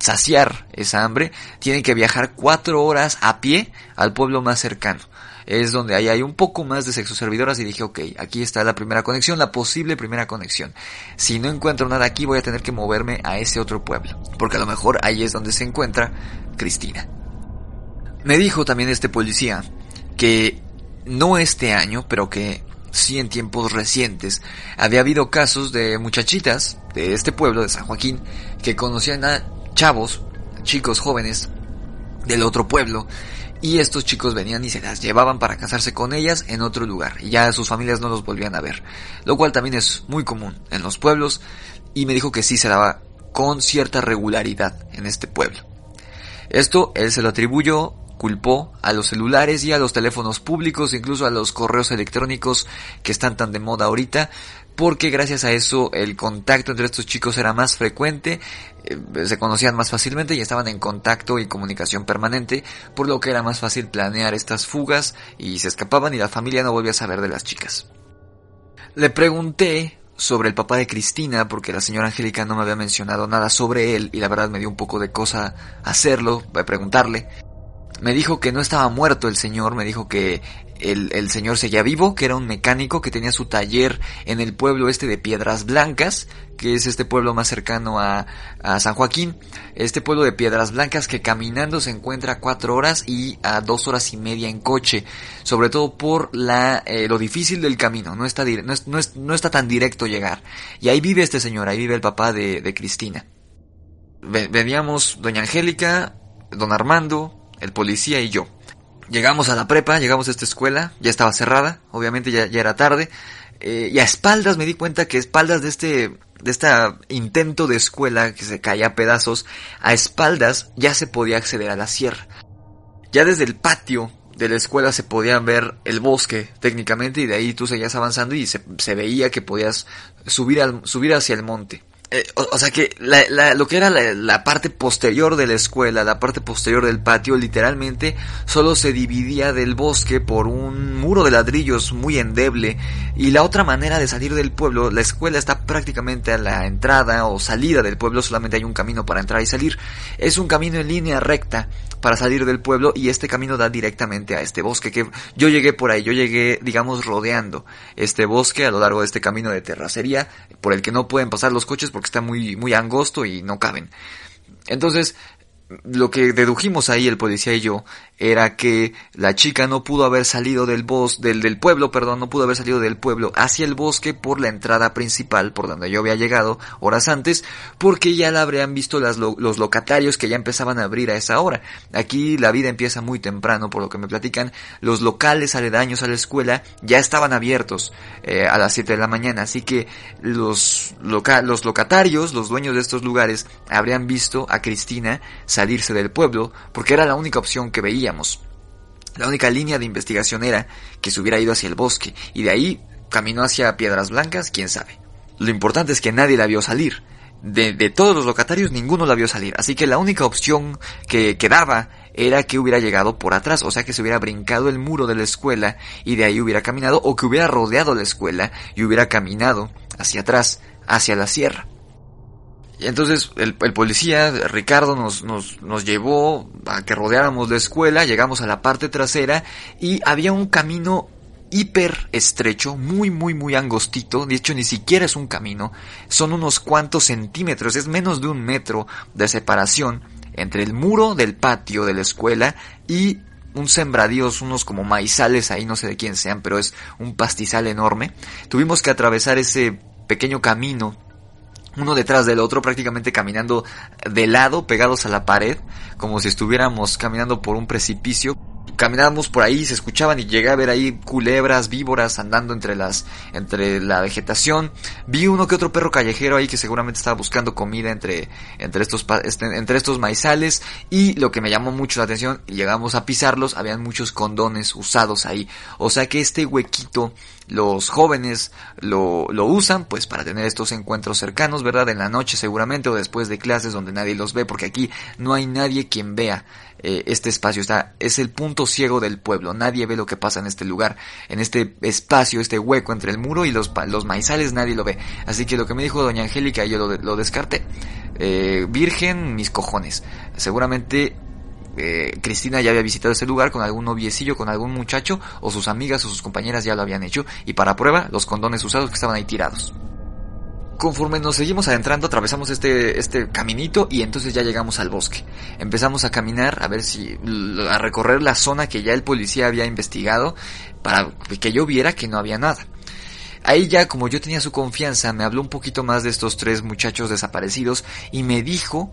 saciar esa hambre, tienen que viajar cuatro horas a pie al pueblo más cercano. Es donde ahí hay un poco más de sexo servidoras y dije, ok, aquí está la primera conexión, la posible primera conexión. Si no encuentro nada aquí voy a tener que moverme a ese otro pueblo, porque a lo mejor ahí es donde se encuentra Cristina. Me dijo también este policía que no este año, pero que sí en tiempos recientes había habido casos de muchachitas de este pueblo de San Joaquín que conocían a chavos, chicos jóvenes del otro pueblo, y estos chicos venían y se las llevaban para casarse con ellas en otro lugar, y ya sus familias no los volvían a ver, lo cual también es muy común en los pueblos, y me dijo que sí se daba con cierta regularidad en este pueblo. Esto él se lo atribuyó, culpó a los celulares y a los teléfonos públicos, incluso a los correos electrónicos que están tan de moda ahorita, porque gracias a eso el contacto entre estos chicos era más frecuente, eh, se conocían más fácilmente y estaban en contacto y comunicación permanente, por lo que era más fácil planear estas fugas y se escapaban y la familia no volvía a saber de las chicas. Le pregunté sobre el papá de Cristina porque la señora Angélica no me había mencionado nada sobre él y la verdad me dio un poco de cosa hacerlo, preguntarle. Me dijo que no estaba muerto el señor, me dijo que el, el, señor seguía vivo, que era un mecánico que tenía su taller en el pueblo este de Piedras Blancas, que es este pueblo más cercano a, a San Joaquín. Este pueblo de Piedras Blancas que caminando se encuentra a cuatro horas y a dos horas y media en coche, sobre todo por la, eh, lo difícil del camino, no está, no, es, no, es, no está tan directo llegar. Y ahí vive este señor, ahí vive el papá de, de Cristina. Veníamos doña Angélica, don Armando, el policía y yo. Llegamos a la prepa, llegamos a esta escuela, ya estaba cerrada, obviamente ya, ya era tarde, eh, y a espaldas me di cuenta que a espaldas de este, de este intento de escuela que se caía a pedazos, a espaldas ya se podía acceder a la sierra. Ya desde el patio de la escuela se podía ver el bosque técnicamente y de ahí tú seguías avanzando y se, se veía que podías subir, al, subir hacia el monte eh, o, sea que la, lo que era la, parte posterior de la escuela, la parte posterior del patio, literalmente solo se dividía del bosque por un muro de ladrillos muy endeble. Y la otra manera de salir del pueblo, la escuela está prácticamente a la entrada o salida del pueblo, solamente hay un camino para entrar y salir. Es un camino en línea recta para salir del pueblo y este camino da directamente a este bosque que yo llegué por ahí, yo llegué digamos rodeando este bosque a lo largo de este camino de terracería por el que no pueden pasar los coches está muy, muy angosto y no caben. Entonces, lo que dedujimos ahí el policía y yo era que la chica no pudo haber salido del bosque, del, del pueblo, perdón, no pudo haber salido del pueblo hacia el bosque por la entrada principal, por donde yo había llegado horas antes, porque ya la habrían visto los locatarios que ya empezaban a abrir a esa hora. Aquí la vida empieza muy temprano, por lo que me platican, los locales aledaños a la escuela ya estaban abiertos eh, a las 7 de la mañana, así que los, los locatarios, los dueños de estos lugares, habrían visto a Cristina salirse del pueblo, porque era la única opción que veía la única línea de investigación era que se hubiera ido hacia el bosque y de ahí caminó hacia Piedras Blancas, quién sabe. Lo importante es que nadie la vio salir. De, todos los locatarios ninguno la vio salir, así que la única opción que quedaba era que hubiera llegado por atrás, o sea que se hubiera brincado el muro de la escuela y de ahí hubiera caminado, o que hubiera rodeado la escuela y hubiera caminado hacia atrás, hacia la sierra. Y entonces el, policía, Ricardo, nos, nos, nos llevó a que rodeáramos la escuela, llegamos a la parte trasera y había un camino hiper estrecho, muy, muy, muy angostito. De hecho, ni siquiera es un camino. Son unos cuantos centímetros, es menos de un metro de separación entre el muro del patio de la escuela y un sembradíos, unos como maizales ahí, no sé de quién sean, pero es un pastizal enorme. Tuvimos que atravesar ese pequeño camino uno detrás del otro, prácticamente caminando de lado, pegados a la pared, como si estuviéramos caminando por un precipicio caminábamos por ahí, se escuchaban y llegué a ver ahí culebras, víboras andando entre las, entre la vegetación. Vi uno que otro perro callejero ahí que seguramente estaba buscando comida entre, entre estos, este, entre estos maizales. Y lo que me llamó mucho la atención, llegamos a pisarlos, habían muchos condones usados ahí. O sea que este huequito, los jóvenes lo, lo usan pues para tener estos encuentros cercanos, ¿verdad? En la noche seguramente o después de clases donde nadie los ve porque aquí no hay nadie quien vea eh, este espacio. Está, es el punto ciego del pueblo. Nadie ve lo que pasa en este lugar, en este espacio, este hueco entre el muro y los, los maizales, nadie lo ve. Así que lo que me dijo doña Angélica, yo lo, lo descarté. Eh, virgen, mis cojones. Seguramente eh, Cristina ya había visitado ese lugar con algún noviecillo, con algún muchacho, o sus amigas o sus compañeras ya lo habían hecho, y para prueba, los condones usados que estaban ahí tirados conforme nos seguimos adentrando, atravesamos este, este caminito y entonces ya llegamos al bosque. Empezamos a caminar, a ver si, a recorrer la zona que ya el policía había investigado para que yo viera que no había nada. Ahí ya, como yo tenía su confianza, me habló un poquito más de estos tres muchachos desaparecidos y me dijo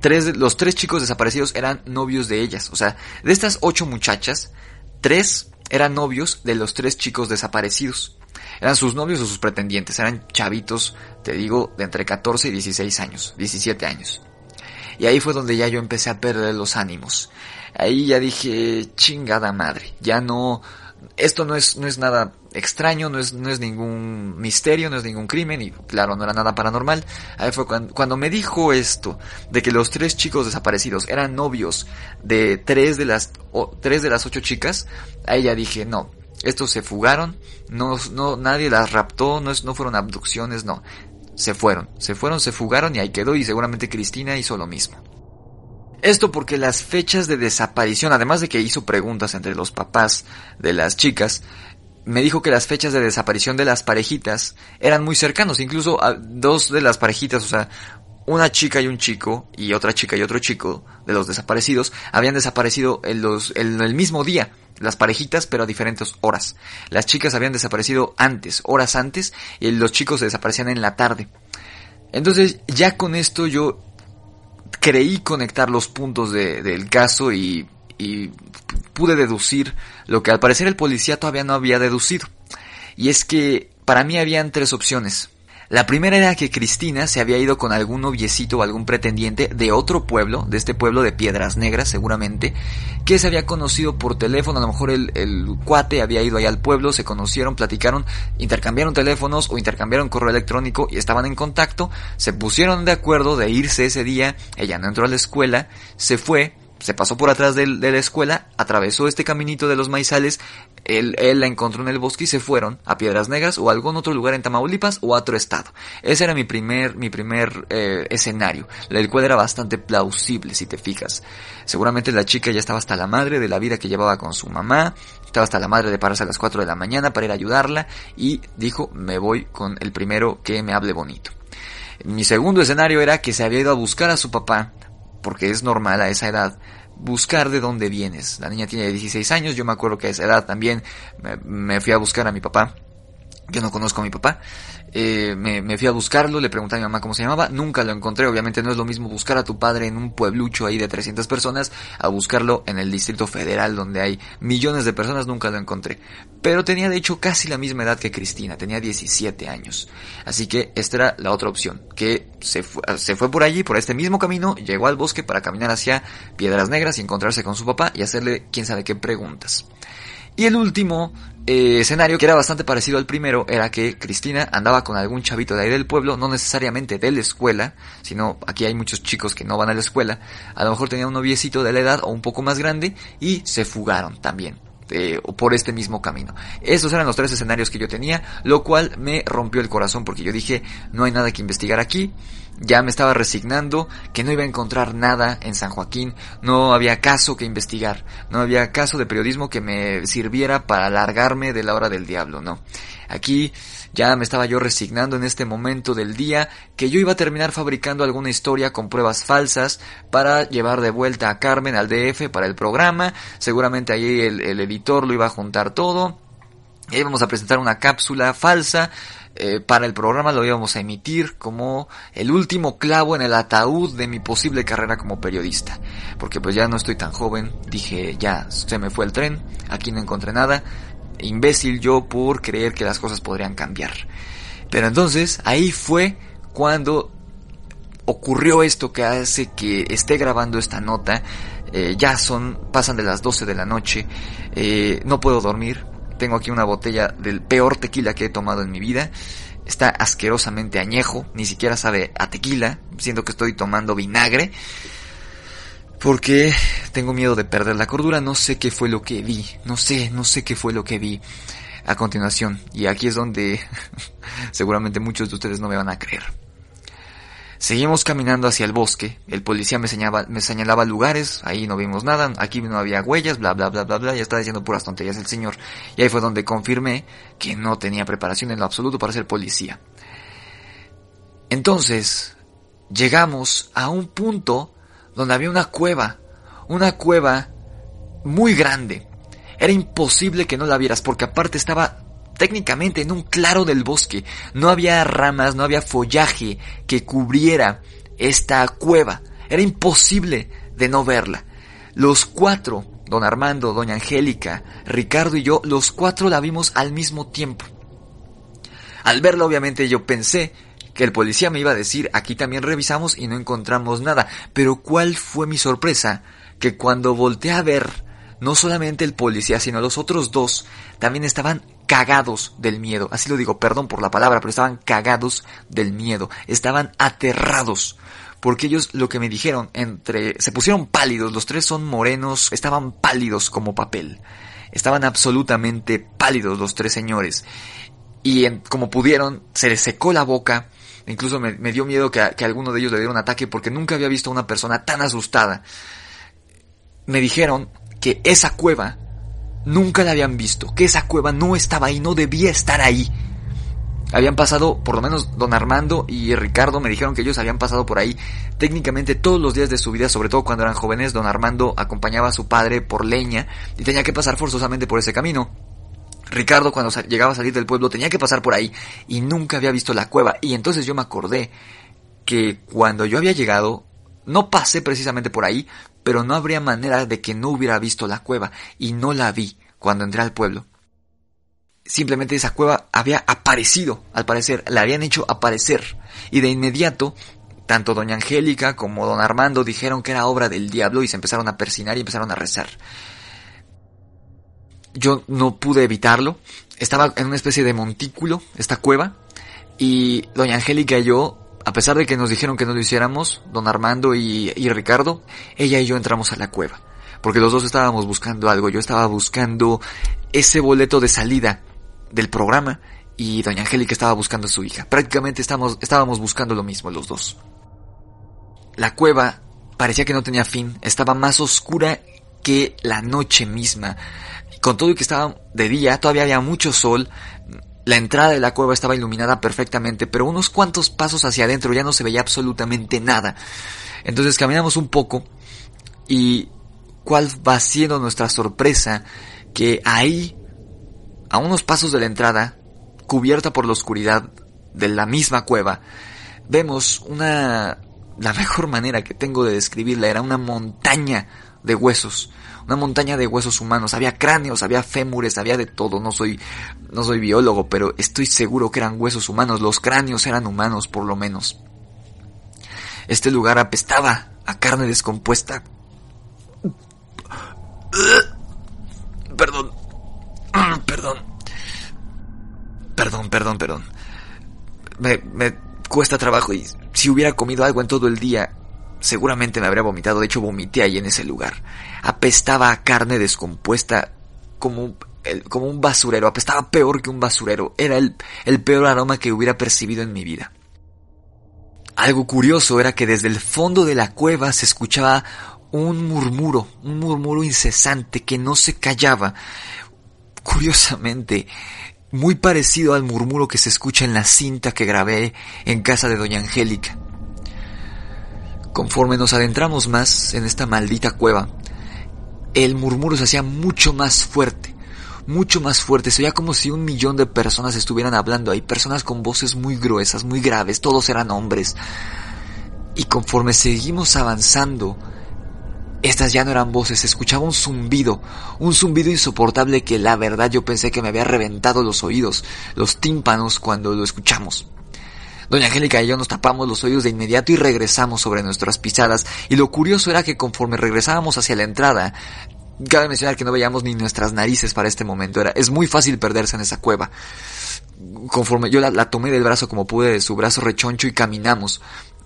tres, los tres chicos desaparecidos eran novios de ellas. O sea, de estas ocho muchachas, tres eran novios de los tres chicos desaparecidos. Eran sus novios o sus pretendientes, eran chavitos, te digo, de entre 14 y 16 años, 17 años. Y ahí fue donde ya yo empecé a perder los ánimos. Ahí ya dije, chingada madre, ya no, esto no es, no es nada extraño, no es, no es ningún misterio, no es ningún crimen y claro, no era nada paranormal. Ahí fue cuando, cuando me dijo esto, de que los tres chicos desaparecidos eran novios de tres de las, o, tres de las ocho chicas, ahí ya dije, no, estos se fugaron, no, no, nadie las raptó, no, no fueron abducciones, no. Se fueron, se fueron, se fugaron y ahí quedó y seguramente Cristina hizo lo mismo. Esto porque las fechas de desaparición, además de que hizo preguntas entre los papás de las chicas, me dijo que las fechas de desaparición de las parejitas eran muy cercanos, incluso a dos de las parejitas, o sea, una chica y un chico, y otra chica y otro chico de los desaparecidos, habían desaparecido en, los, en el mismo día las parejitas, pero a diferentes horas. Las chicas habían desaparecido antes, horas antes, y los chicos desaparecían en la tarde. Entonces, ya con esto yo creí conectar los puntos del caso y, y pude deducir lo que al parecer el policía todavía no había deducido. Y es que para mí habían tres opciones. La primera era que Cristina se había ido con algún noviecito o algún pretendiente de otro pueblo, de este pueblo de Piedras Negras seguramente, que se había conocido por teléfono, a lo mejor el, el cuate había ido ahí al pueblo, se conocieron, platicaron, intercambiaron teléfonos o intercambiaron correo electrónico y estaban en contacto, se pusieron de acuerdo de irse ese día, ella no entró a la escuela, se fue, se pasó por atrás de, la escuela, atravesó este caminito de los maizales, él, él, la encontró en el bosque y se fueron a Piedras Negras o a algún otro lugar en Tamaulipas o a otro estado. Ese era mi primer, mi primer eh, escenario, el cual era bastante plausible si te fijas. Seguramente la chica ya estaba hasta la madre de la vida que llevaba con su mamá, estaba hasta la madre de pararse a las 4 de la mañana para ir a ayudarla y dijo me voy con el primero que me hable bonito. Mi segundo escenario era que se había ido a buscar a su papá porque es normal a esa edad buscar de dónde vienes. La niña tiene 16 años, yo me acuerdo que a esa edad también me, fui a buscar a mi papá. Yo no conozco a mi papá eh, me, fui a buscarlo, le pregunté a mi mamá cómo se llamaba, nunca lo encontré, obviamente no es lo mismo buscar a tu padre en un pueblucho ahí de 300 personas a buscarlo en el Distrito Federal donde hay millones de personas, nunca lo encontré. Pero tenía de hecho casi la misma edad que Cristina, tenía 17 años. Así que esta era la otra opción, que se fue, se fue por allí, por este mismo camino, llegó al bosque para caminar hacia Piedras Negras y encontrarse con su papá y hacerle quién sabe qué preguntas. Y el último eh, escenario, que era bastante parecido al primero, era que Cristina andaba con algún chavito de ahí del pueblo, no necesariamente de la escuela, sino aquí hay muchos chicos que no van a la escuela, a lo mejor tenía un noviecito de la edad o un poco más grande y se fugaron también. Eh, por este mismo camino. Esos eran los tres escenarios que yo tenía, lo cual me rompió el corazón porque yo dije, no hay nada que investigar aquí, ya me estaba resignando que no iba a encontrar nada en San Joaquín, no había caso que investigar, no había caso de periodismo que me sirviera para alargarme de la hora del diablo, no. Aquí ya me estaba yo resignando en este momento del día que yo iba a terminar fabricando alguna historia con pruebas falsas para llevar de vuelta a Carmen al DF para el programa, seguramente ahí el, editor lo iba a juntar todo, y íbamos a presentar una cápsula falsa eh, para el programa. Lo íbamos a emitir como el último clavo en el ataúd de mi posible carrera como periodista. Porque pues ya no estoy tan joven, dije ya se me fue el tren, aquí no encontré nada, imbécil yo por creer que las cosas podrían cambiar. Pero entonces ahí fue cuando ocurrió esto que hace que esté grabando esta nota. Eh, ya son, pasan de las 12 de la noche, eh, no puedo dormir, tengo aquí una botella del peor tequila que he tomado en mi vida. Está asquerosamente añejo, ni siquiera sabe a tequila, siento que estoy tomando vinagre. Porque tengo miedo de perder la cordura, no sé qué fue lo que vi, no sé, no sé qué fue lo que vi a continuación. Y aquí es donde seguramente muchos de ustedes no me van a creer. Seguimos caminando hacia el bosque, el policía me señalaba, lugares, ahí no vimos nada, aquí no había huellas, bla bla bla bla bla, ya estaba diciendo puras tonterías el señor. Y ahí fue donde confirmé que no tenía preparación en lo absoluto para ser policía. Entonces, llegamos a un punto donde había una cueva, una cueva muy grande. Era imposible que no la vieras porque aparte estaba técnicamente en un claro del bosque. No había ramas, no había follaje que cubriera esta cueva. Era imposible de no verla. Los cuatro, don Armando, doña Angélica, Ricardo y yo, los cuatro la vimos al mismo tiempo. Al verla obviamente yo pensé que el policía me iba a decir aquí también revisamos y no encontramos nada. Pero cuál fue mi sorpresa que cuando volteé a ver, no solamente el policía, sino los otros dos también estaban cagados del miedo. Así lo digo, perdón por la palabra, pero estaban cagados del miedo. Estaban aterrados. Porque ellos lo que me dijeron, entre... se pusieron pálidos, los tres son morenos, estaban pálidos como papel. Estaban absolutamente pálidos los tres señores. Y como pudieron, se les secó la boca. Incluso me, dio miedo que, alguno de ellos le diera un ataque porque nunca había visto a una persona tan asustada. Me dijeron que esa cueva nunca la habían visto, que esa cueva no estaba ahí, no debía estar ahí. Habían pasado, por lo menos don Armando y Ricardo me dijeron que ellos habían pasado por ahí técnicamente todos los días de su vida, sobre todo cuando eran jóvenes. Don Armando acompañaba a su padre por leña y tenía que pasar forzosamente por ese camino. Ricardo cuando llegaba a salir del pueblo tenía que pasar por ahí y nunca había visto la cueva. Y entonces yo me acordé que cuando yo había llegado, no pasé precisamente por ahí, pero no habría manera de que no hubiera visto la cueva, y no la vi cuando entré al pueblo. simplemente esa cueva había aparecido, al parecer, la habían hecho aparecer. Y de inmediato, tanto doña Angélica como don Armando dijeron que era obra del diablo y se empezaron a persinar y empezaron a rezar. Yo no pude evitarlo. Estaba en una especie de montículo, esta cueva, y doña Angélica y yo a pesar de que nos dijeron que no lo hiciéramos, don Armando y, Ricardo, ella y yo entramos a la cueva. Porque los dos estábamos buscando algo. Yo estaba buscando ese boleto de salida del programa y doña Angélica estaba buscando a su hija. Prácticamente estábamos, estábamos buscando lo mismo los dos. La cueva parecía que no tenía fin. Estaba más oscura que la noche misma. Con todo y que estaba de día, todavía había mucho sol. La entrada de la cueva estaba iluminada perfectamente, pero unos cuantos pasos hacia adentro ya no se veía absolutamente nada. Entonces caminamos un poco y cuál va siendo nuestra sorpresa que ahí, a unos pasos de la entrada, cubierta por la oscuridad de la misma cueva, vemos una... La mejor manera que tengo de describirla era una montaña de huesos una montaña de huesos humanos, había cráneos, había fémures, había de todo, no soy, no soy biólogo, pero estoy seguro que eran huesos humanos, los cráneos eran humanos por lo menos. Este lugar apestaba a carne descompuesta. Perdón. Perdón. Perdón, perdón, perdón. Me, me cuesta trabajo y si hubiera comido algo en todo el día, Seguramente me habría vomitado, de hecho vomité ahí en ese lugar. Apestaba a carne descompuesta como, un basurero, apestaba peor que un basurero. Era el peor aroma que hubiera percibido en mi vida. Algo curioso era que desde el fondo de la cueva se escuchaba un murmuro, un murmuro incesante que no se callaba. Curiosamente, muy parecido al murmuro que se escucha en la cinta que grabé en casa de Doña Angélica. Conforme nos adentramos más en esta maldita cueva, el murmuro se hacía mucho más fuerte, mucho más fuerte. Se veía como si un millón de personas estuvieran hablando ahí, personas con voces muy gruesas, muy graves, todos eran hombres. Y conforme seguimos avanzando, estas ya no eran voces, se escuchaba un zumbido, un zumbido insoportable que la verdad yo pensé que me había reventado los oídos, los tímpanos cuando lo escuchamos. Doña Angélica y yo nos tapamos los oídos de inmediato y regresamos sobre nuestras pisadas. Y lo curioso era que conforme regresábamos hacia la entrada, cabe mencionar que no veíamos ni nuestras narices para este momento. Era, es muy fácil perderse en esa cueva. Conforme yo la, la tomé del brazo como pude de su brazo rechoncho y caminamos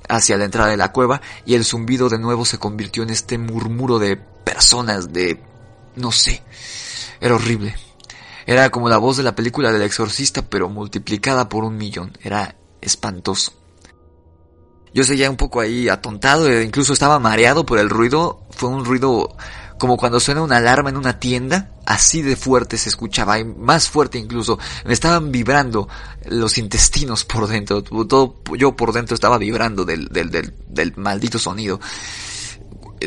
hacia la entrada de la cueva y el zumbido de nuevo se convirtió en este murmuro de personas, de... no sé. Era horrible. Era como la voz de la película del exorcista pero multiplicada por un millón. Era espantoso. Yo seguía un poco ahí atontado, e incluso estaba mareado por el ruido. Fue un ruido como cuando suena una alarma en una tienda, así de fuerte se escuchaba, y más fuerte incluso. Me estaban vibrando los intestinos por dentro, todo yo por dentro estaba vibrando del, del, del, maldito sonido.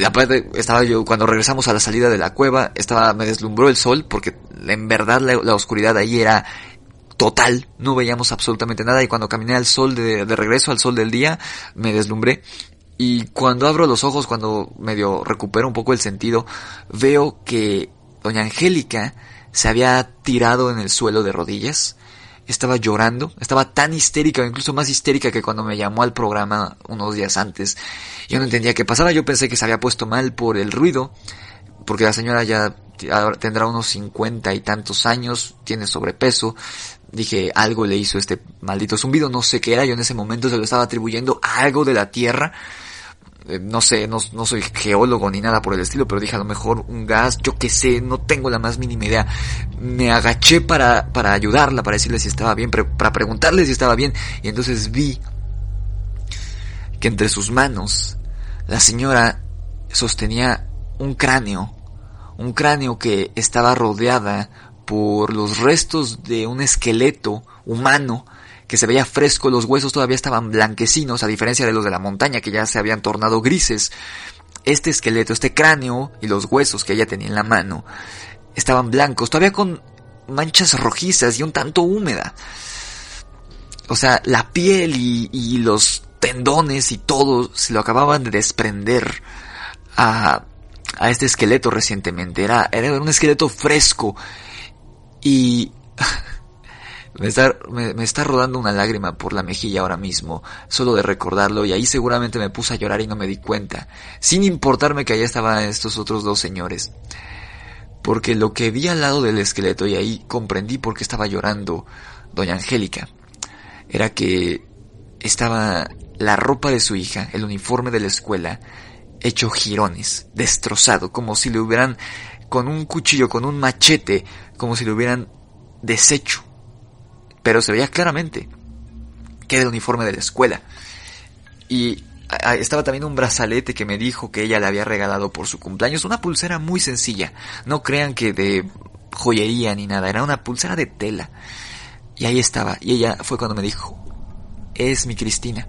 Aparte, estaba yo, cuando regresamos a la salida de la cueva, estaba, me deslumbró el sol, porque en verdad la, la oscuridad ahí era total, no veíamos absolutamente nada y cuando caminé al sol de, regreso, al sol del día, me deslumbré. Y cuando abro los ojos, cuando medio recupero un poco el sentido, veo que doña Angélica se había tirado en el suelo de rodillas, estaba llorando, estaba tan histérica, incluso más histérica que cuando me llamó al programa unos días antes. Yo no entendía qué pasaba, yo pensé que se había puesto mal por el ruido, porque la señora ya tendrá unos cincuenta y tantos años, tiene sobrepeso, dije, algo le hizo este maldito zumbido, no sé qué era, yo en ese momento se lo estaba atribuyendo a algo de la Tierra, eh, no sé, no, no, soy geólogo ni nada por el estilo, pero dije a lo mejor un gas, yo qué sé, no tengo la más mínima idea. Me agaché para, para ayudarla, para decirle si estaba bien, para preguntarle si estaba bien, y entonces vi que entre sus manos la señora sostenía un cráneo, un cráneo que estaba rodeada por los restos de un esqueleto humano que se veía fresco, los huesos todavía estaban blanquecinos, a diferencia de los de la montaña que ya se habían tornado grises. Este esqueleto, este cráneo y los huesos que ella tenía en la mano estaban blancos, todavía con manchas rojizas y un tanto húmeda. O sea, la piel y, los tendones y todo se lo acababan de desprender a, a este esqueleto recientemente. Era, era un esqueleto fresco y Me está, me, está rodando una lágrima por la mejilla ahora mismo, solo de recordarlo, y ahí seguramente me puse a llorar y no me di cuenta, sin importarme que allá estaban estos otros dos señores. Porque lo que vi al lado del esqueleto, y ahí comprendí por qué estaba llorando doña Angélica, era que estaba la ropa de su hija, el uniforme de la escuela, hecho jirones, destrozado, como si le hubieran, con un cuchillo, con un machete, como si le hubieran deshecho. Pero se veía claramente que era el uniforme de la escuela. Y estaba también un brazalete que me dijo que ella le había regalado por su cumpleaños, una pulsera muy sencilla. No crean que de joyería ni nada, era una pulsera de tela. Y ahí estaba, y ella fue cuando me dijo, es mi Cristina.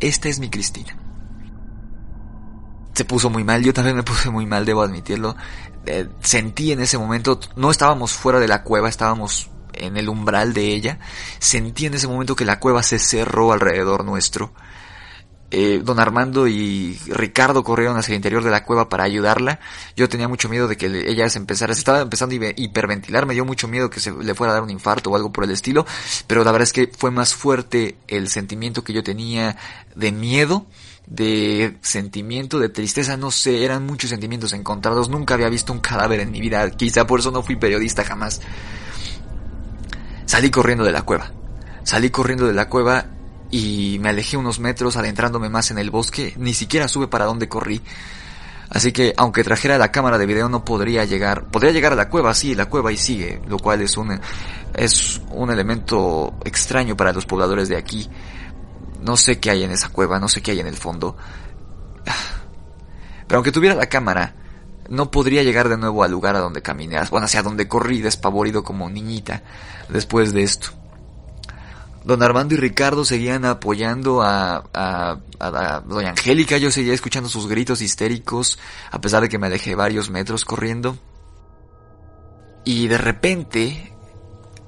Esta es mi Cristina. Se puso muy mal, yo también me puse muy mal, debo admitirlo. Eh, sentí en ese momento, no estábamos fuera de la cueva, estábamos en el umbral de ella. Sentí en ese momento que la cueva se cerró alrededor nuestro. Eh, don Armando y Ricardo corrieron hacia el interior de la cueva para ayudarla. Yo tenía mucho miedo de que ella se empezara, se estaba empezando a hiperventilar, me dio mucho miedo que se le fuera a dar un infarto o algo por el estilo, pero la verdad es que fue más fuerte el sentimiento que yo tenía de miedo, de sentimiento, de tristeza, no sé, eran muchos sentimientos encontrados, nunca había visto un cadáver en mi vida, quizá por eso no fui periodista jamás. Salí corriendo de la cueva. Salí corriendo de la cueva y me alejé unos metros adentrándome más en el bosque, ni siquiera supe para dónde corrí. Así que aunque trajera la cámara de video no podría llegar, podría llegar a la cueva, sí, la cueva y sigue, lo cual es un es un elemento extraño para los pobladores de aquí. No sé qué hay en esa cueva, no sé qué hay en el fondo. Pero aunque tuviera la cámara, no podría llegar de nuevo al lugar a donde caminé, bueno, hacia donde corrí despavorido como niñita después de esto. Don Armando y Ricardo seguían apoyando a, a, a, Doña Angélica, yo seguía escuchando sus gritos histéricos, a pesar de que me alejé varios metros corriendo. Y de repente,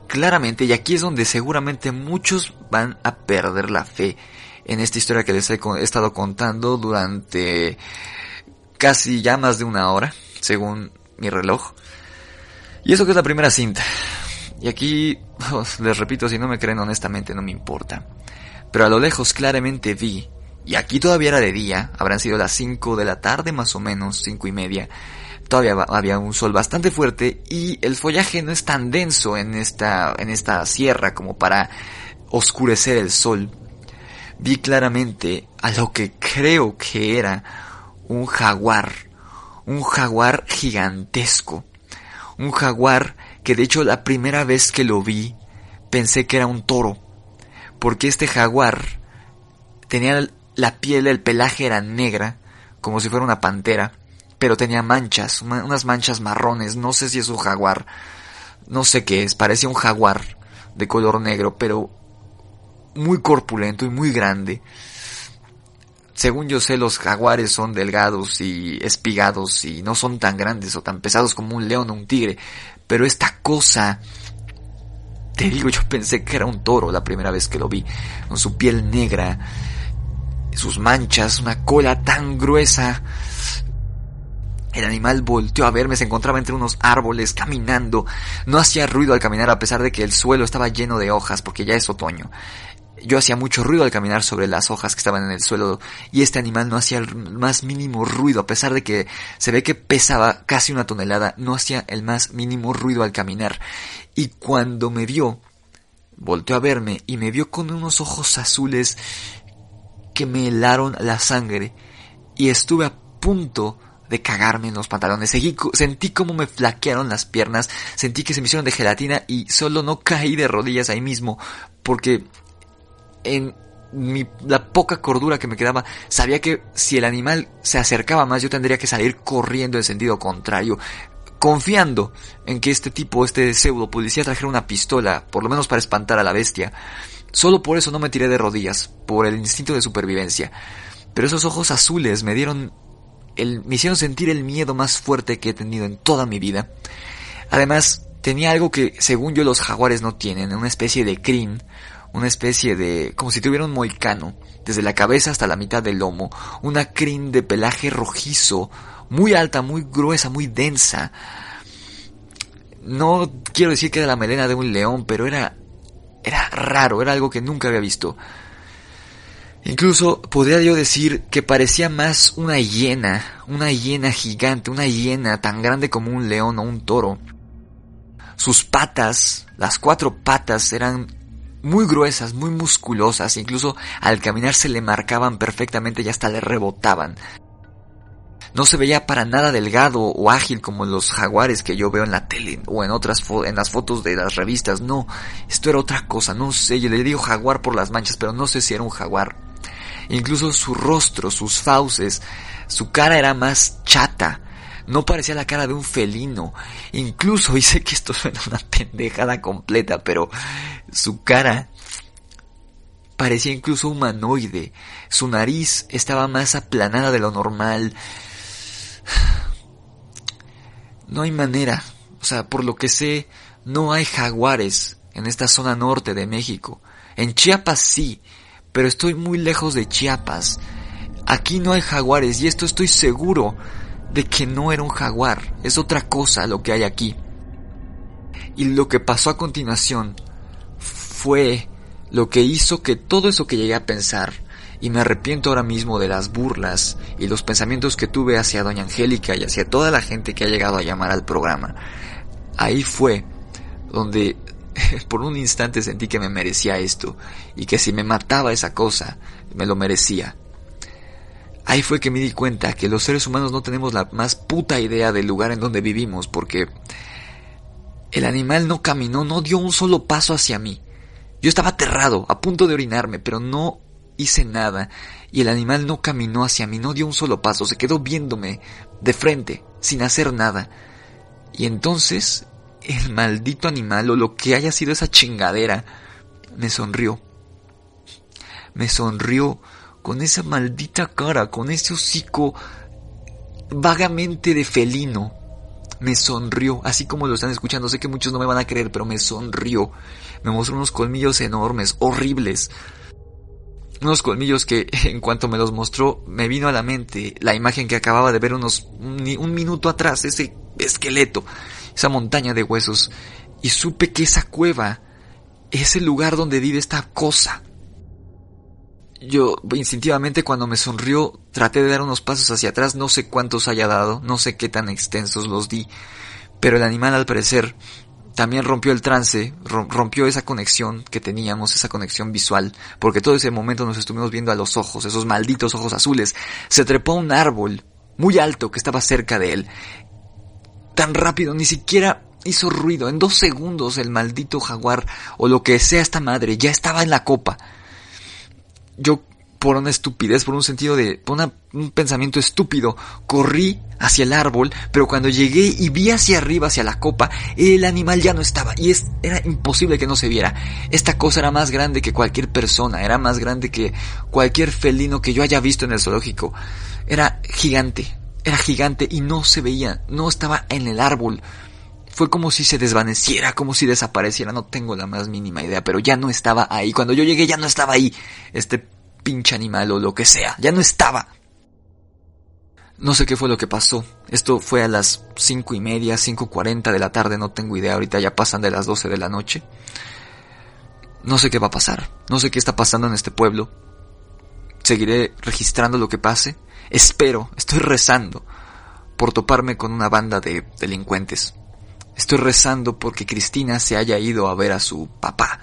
claramente, y aquí es donde seguramente muchos van a perder la fe en esta historia que les he, estado contando durante casi ya más de una hora, según mi reloj. Y eso que es la primera cinta. Y aquí, les repito, si no me creen honestamente no me importa. Pero a lo lejos claramente vi, y aquí todavía era de día, habrán sido las 5 de la tarde más o menos, cinco y media, todavía había un sol bastante fuerte y el follaje no es tan denso en esta, en esta sierra como para oscurecer el sol. Vi claramente a lo que creo que era un jaguar, un jaguar gigantesco, un jaguar que de hecho la primera vez que lo vi pensé que era un toro, porque este jaguar tenía la piel, el pelaje era negra, como si fuera una pantera, pero tenía manchas, unas manchas marrones, no sé si es un jaguar, no sé qué es, parecía un jaguar de color negro, pero muy corpulento y muy grande. Según yo sé, los jaguares son delgados y espigados y no son tan grandes o tan pesados como un león o un tigre, pero esta cosa, te digo, yo pensé que era un toro la primera vez que lo vi, con su piel negra, sus manchas, una cola tan gruesa. El animal volteó a verme, se encontraba entre unos árboles caminando. No hacía ruido al caminar a pesar de que el suelo estaba lleno de hojas porque ya es otoño. Yo hacía mucho ruido al caminar sobre las hojas que estaban en el suelo y este animal no hacía el más mínimo ruido, a pesar de que se ve que pesaba casi una tonelada, no hacía el más mínimo ruido al caminar. Y cuando me vio, volteó a verme y me vio con unos ojos azules que me helaron la sangre y estuve a punto de cagarme en los pantalones. sentí como me flaquearon las piernas, sentí que se me hicieron de gelatina y solo no caí de rodillas ahí mismo porque en mi, la poca cordura que me quedaba, sabía que si el animal se acercaba más yo tendría que salir corriendo en sentido contrario, confiando en que este tipo, este pseudo policía trajera una pistola, por lo menos para espantar a la bestia. Solo por eso no me tiré de rodillas, por el instinto de supervivencia. Pero esos ojos azules me dieron el, me hicieron sentir el miedo más fuerte que he tenido en toda mi vida. Además, tenía algo que según yo los jaguares no tienen, una especie de crin, una especie de... como si tuviera un moicano, desde la cabeza hasta la mitad del lomo, una crin de pelaje rojizo, muy alta, muy gruesa, muy densa. No quiero decir que era la melena de un león, pero era Era raro, era algo que nunca había visto. Incluso podría yo decir que parecía más una hiena, una hiena gigante, una hiena tan grande como un león o un toro. Sus patas, las cuatro patas eran muy gruesas, muy musculosas, incluso al caminar se le marcaban perfectamente y hasta le rebotaban. No se veía para nada delgado o ágil como los jaguares que yo veo en la tele o en otras en las fotos de las revistas. No, esto era otra cosa. No sé, yo le digo jaguar por las manchas, pero no sé si era un jaguar. Incluso su rostro, sus fauces, su cara era más chata. No parecía la cara de un felino. Incluso, y sé que esto suena una pendejada completa, pero su cara parecía incluso humanoide. Su nariz estaba más aplanada de lo normal. No hay manera. O sea, por lo que sé, no hay jaguares en esta zona norte de México. En Chiapas sí, pero estoy muy lejos de Chiapas. Aquí no hay jaguares y esto estoy seguro de que no era un jaguar, es otra cosa lo que hay aquí. Y lo que pasó a continuación fue lo que hizo que todo eso que llegué a pensar, y me arrepiento ahora mismo de las burlas y los pensamientos que tuve hacia doña Angélica y hacia toda la gente que ha llegado a llamar al programa. Ahí fue donde por un instante sentí que me merecía esto y que si me mataba esa cosa, me lo merecía. Ahí fue que me di cuenta que los seres humanos no tenemos la más puta idea del lugar en donde vivimos porque el animal no caminó, no dio un solo paso hacia mí. Yo estaba aterrado, a punto de orinarme, pero no hice nada y el animal no caminó hacia mí, no dio un solo paso, se quedó viéndome de frente, sin hacer nada. Y entonces el maldito animal o lo que haya sido esa chingadera me sonrió. Me sonrió con esa maldita cara, con ese hocico vagamente de felino. Me sonrió, así como lo están escuchando, sé que muchos no me van a creer, pero me sonrió. Me mostró unos colmillos enormes, horribles. Unos colmillos que en cuanto me los mostró me vino a la mente la imagen que acababa de ver unos un, minuto atrás, ese esqueleto, esa montaña de huesos, y supe que esa cueva es el lugar donde vive esta cosa. Yo instintivamente cuando me sonrió traté de dar unos pasos hacia atrás, no sé cuántos haya dado, no sé qué tan extensos los di, pero el animal al parecer también rompió el trance, rompió esa conexión que teníamos, esa conexión visual, porque todo ese momento nos estuvimos viendo a los ojos, esos malditos ojos azules. Se trepó a un árbol muy alto que estaba cerca de él. Tan rápido, ni siquiera hizo ruido. En dos segundos el maldito jaguar, o lo que sea esta madre, ya estaba en la copa yo por una estupidez, por un sentido de, por un pensamiento estúpido, corrí hacia el árbol, pero cuando llegué y vi hacia arriba, hacia la copa, el animal ya no estaba y es, era imposible que no se viera. Esta cosa era más grande que cualquier persona, era más grande que cualquier felino que yo haya visto en el zoológico. Era gigante, era gigante y no se veía, no estaba en el árbol. Fue como si se desvaneciera, como si desapareciera, no tengo la más mínima idea, pero ya no estaba ahí. Cuando yo llegué ya no estaba ahí. Este pinche animal o lo que sea, ya no estaba. No sé qué fue lo que pasó. Esto fue a las cinco y media, cinco cuarenta de la tarde, no tengo idea. Ahorita ya pasan de las doce de la noche. No sé qué va a pasar. No sé qué está pasando en este pueblo. Seguiré registrando lo que pase. Espero, estoy rezando por toparme con una banda de delincuentes. Estoy rezando porque Cristina se haya ido a ver a su papá.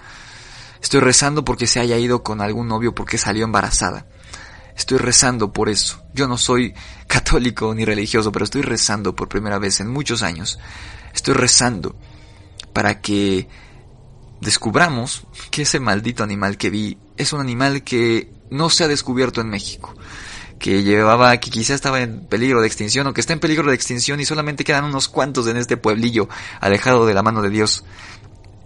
Estoy rezando porque se haya ido con algún novio porque salió embarazada. Estoy rezando por eso. Yo no soy católico ni religioso, pero estoy rezando por primera vez en muchos años. Estoy rezando para que descubramos que ese maldito animal que vi es un animal que no se ha descubierto en México que llevaba, que quizá estaba en peligro de extinción o que está en peligro de extinción y solamente quedan unos cuantos en este pueblillo alejado de la mano de Dios.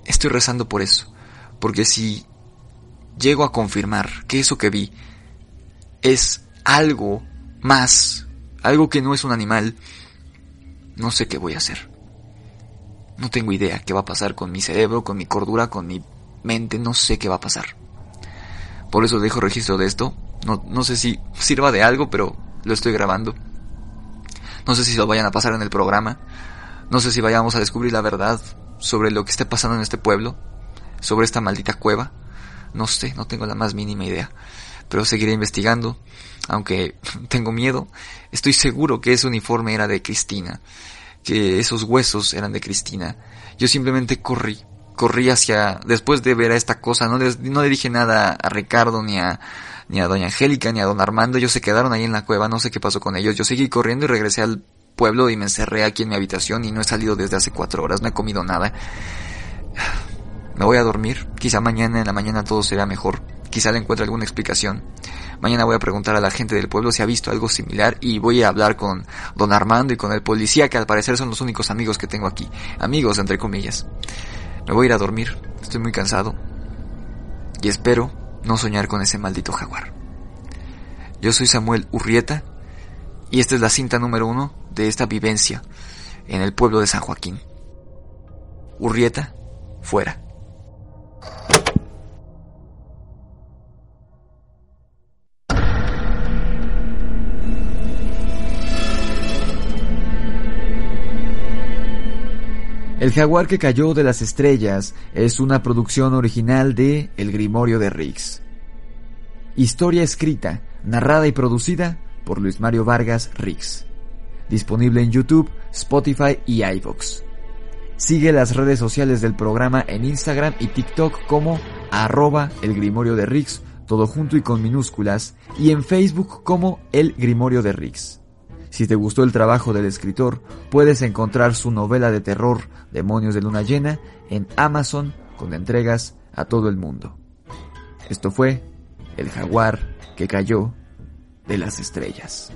Estoy rezando por eso, porque si llego a confirmar que eso que vi es algo más, algo que no es un animal, no sé qué voy a hacer. No tengo idea qué va a pasar con mi cerebro, con mi cordura, con mi mente, no sé qué va a pasar. Por eso dejo registro de esto, no, no sé si sirva de algo, pero lo estoy grabando. No sé si lo vayan a pasar en el programa. No sé si vayamos a descubrir la verdad sobre lo que esté pasando en este pueblo. sobre esta maldita cueva. No sé, no tengo la más mínima idea. Pero seguiré investigando. Aunque tengo miedo, estoy seguro que ese uniforme era de Cristina. Que esos huesos eran de Cristina. Yo simplemente corrí. Corrí hacia... Después de ver a esta cosa, no, no le dije nada a Ricardo ni a, ni a Doña Angélica ni a Don Armando. Ellos se quedaron ahí en la cueva. No sé qué pasó con ellos. Yo seguí corriendo y regresé al pueblo y me encerré aquí en mi habitación y no he salido desde hace cuatro horas. No he comido nada. Me voy a dormir. Quizá mañana en la mañana todo será mejor. Quizá le encuentre alguna explicación. Mañana voy a preguntar a la gente del pueblo si ha visto algo similar y voy a hablar con don Armando y con el policía que al parecer son los únicos amigos que tengo aquí. Amigos, entre comillas. Me voy a ir a dormir. Estoy muy cansado. Y espero no soñar con ese maldito jaguar. Yo soy Samuel Urrieta y esta es la cinta número uno de esta vivencia en el pueblo de San Joaquín. Urrieta, fuera. El jaguar que cayó de las estrellas es una producción original de El Grimorio de Riggs. Historia escrita, narrada y producida por Luis Mario Vargas Riggs. Disponible en YouTube, Spotify y iVoox. Sigue las redes sociales del programa en Instagram y TikTok como arroba el Grimorio de Riggs, todo junto y con minúsculas, y en Facebook como el Grimorio de Riggs. Si te gustó el trabajo del escritor, puedes encontrar su novela de terror Demonios de Luna Llena en Amazon con entregas a todo el mundo. Esto fue El jaguar que cayó de las estrellas.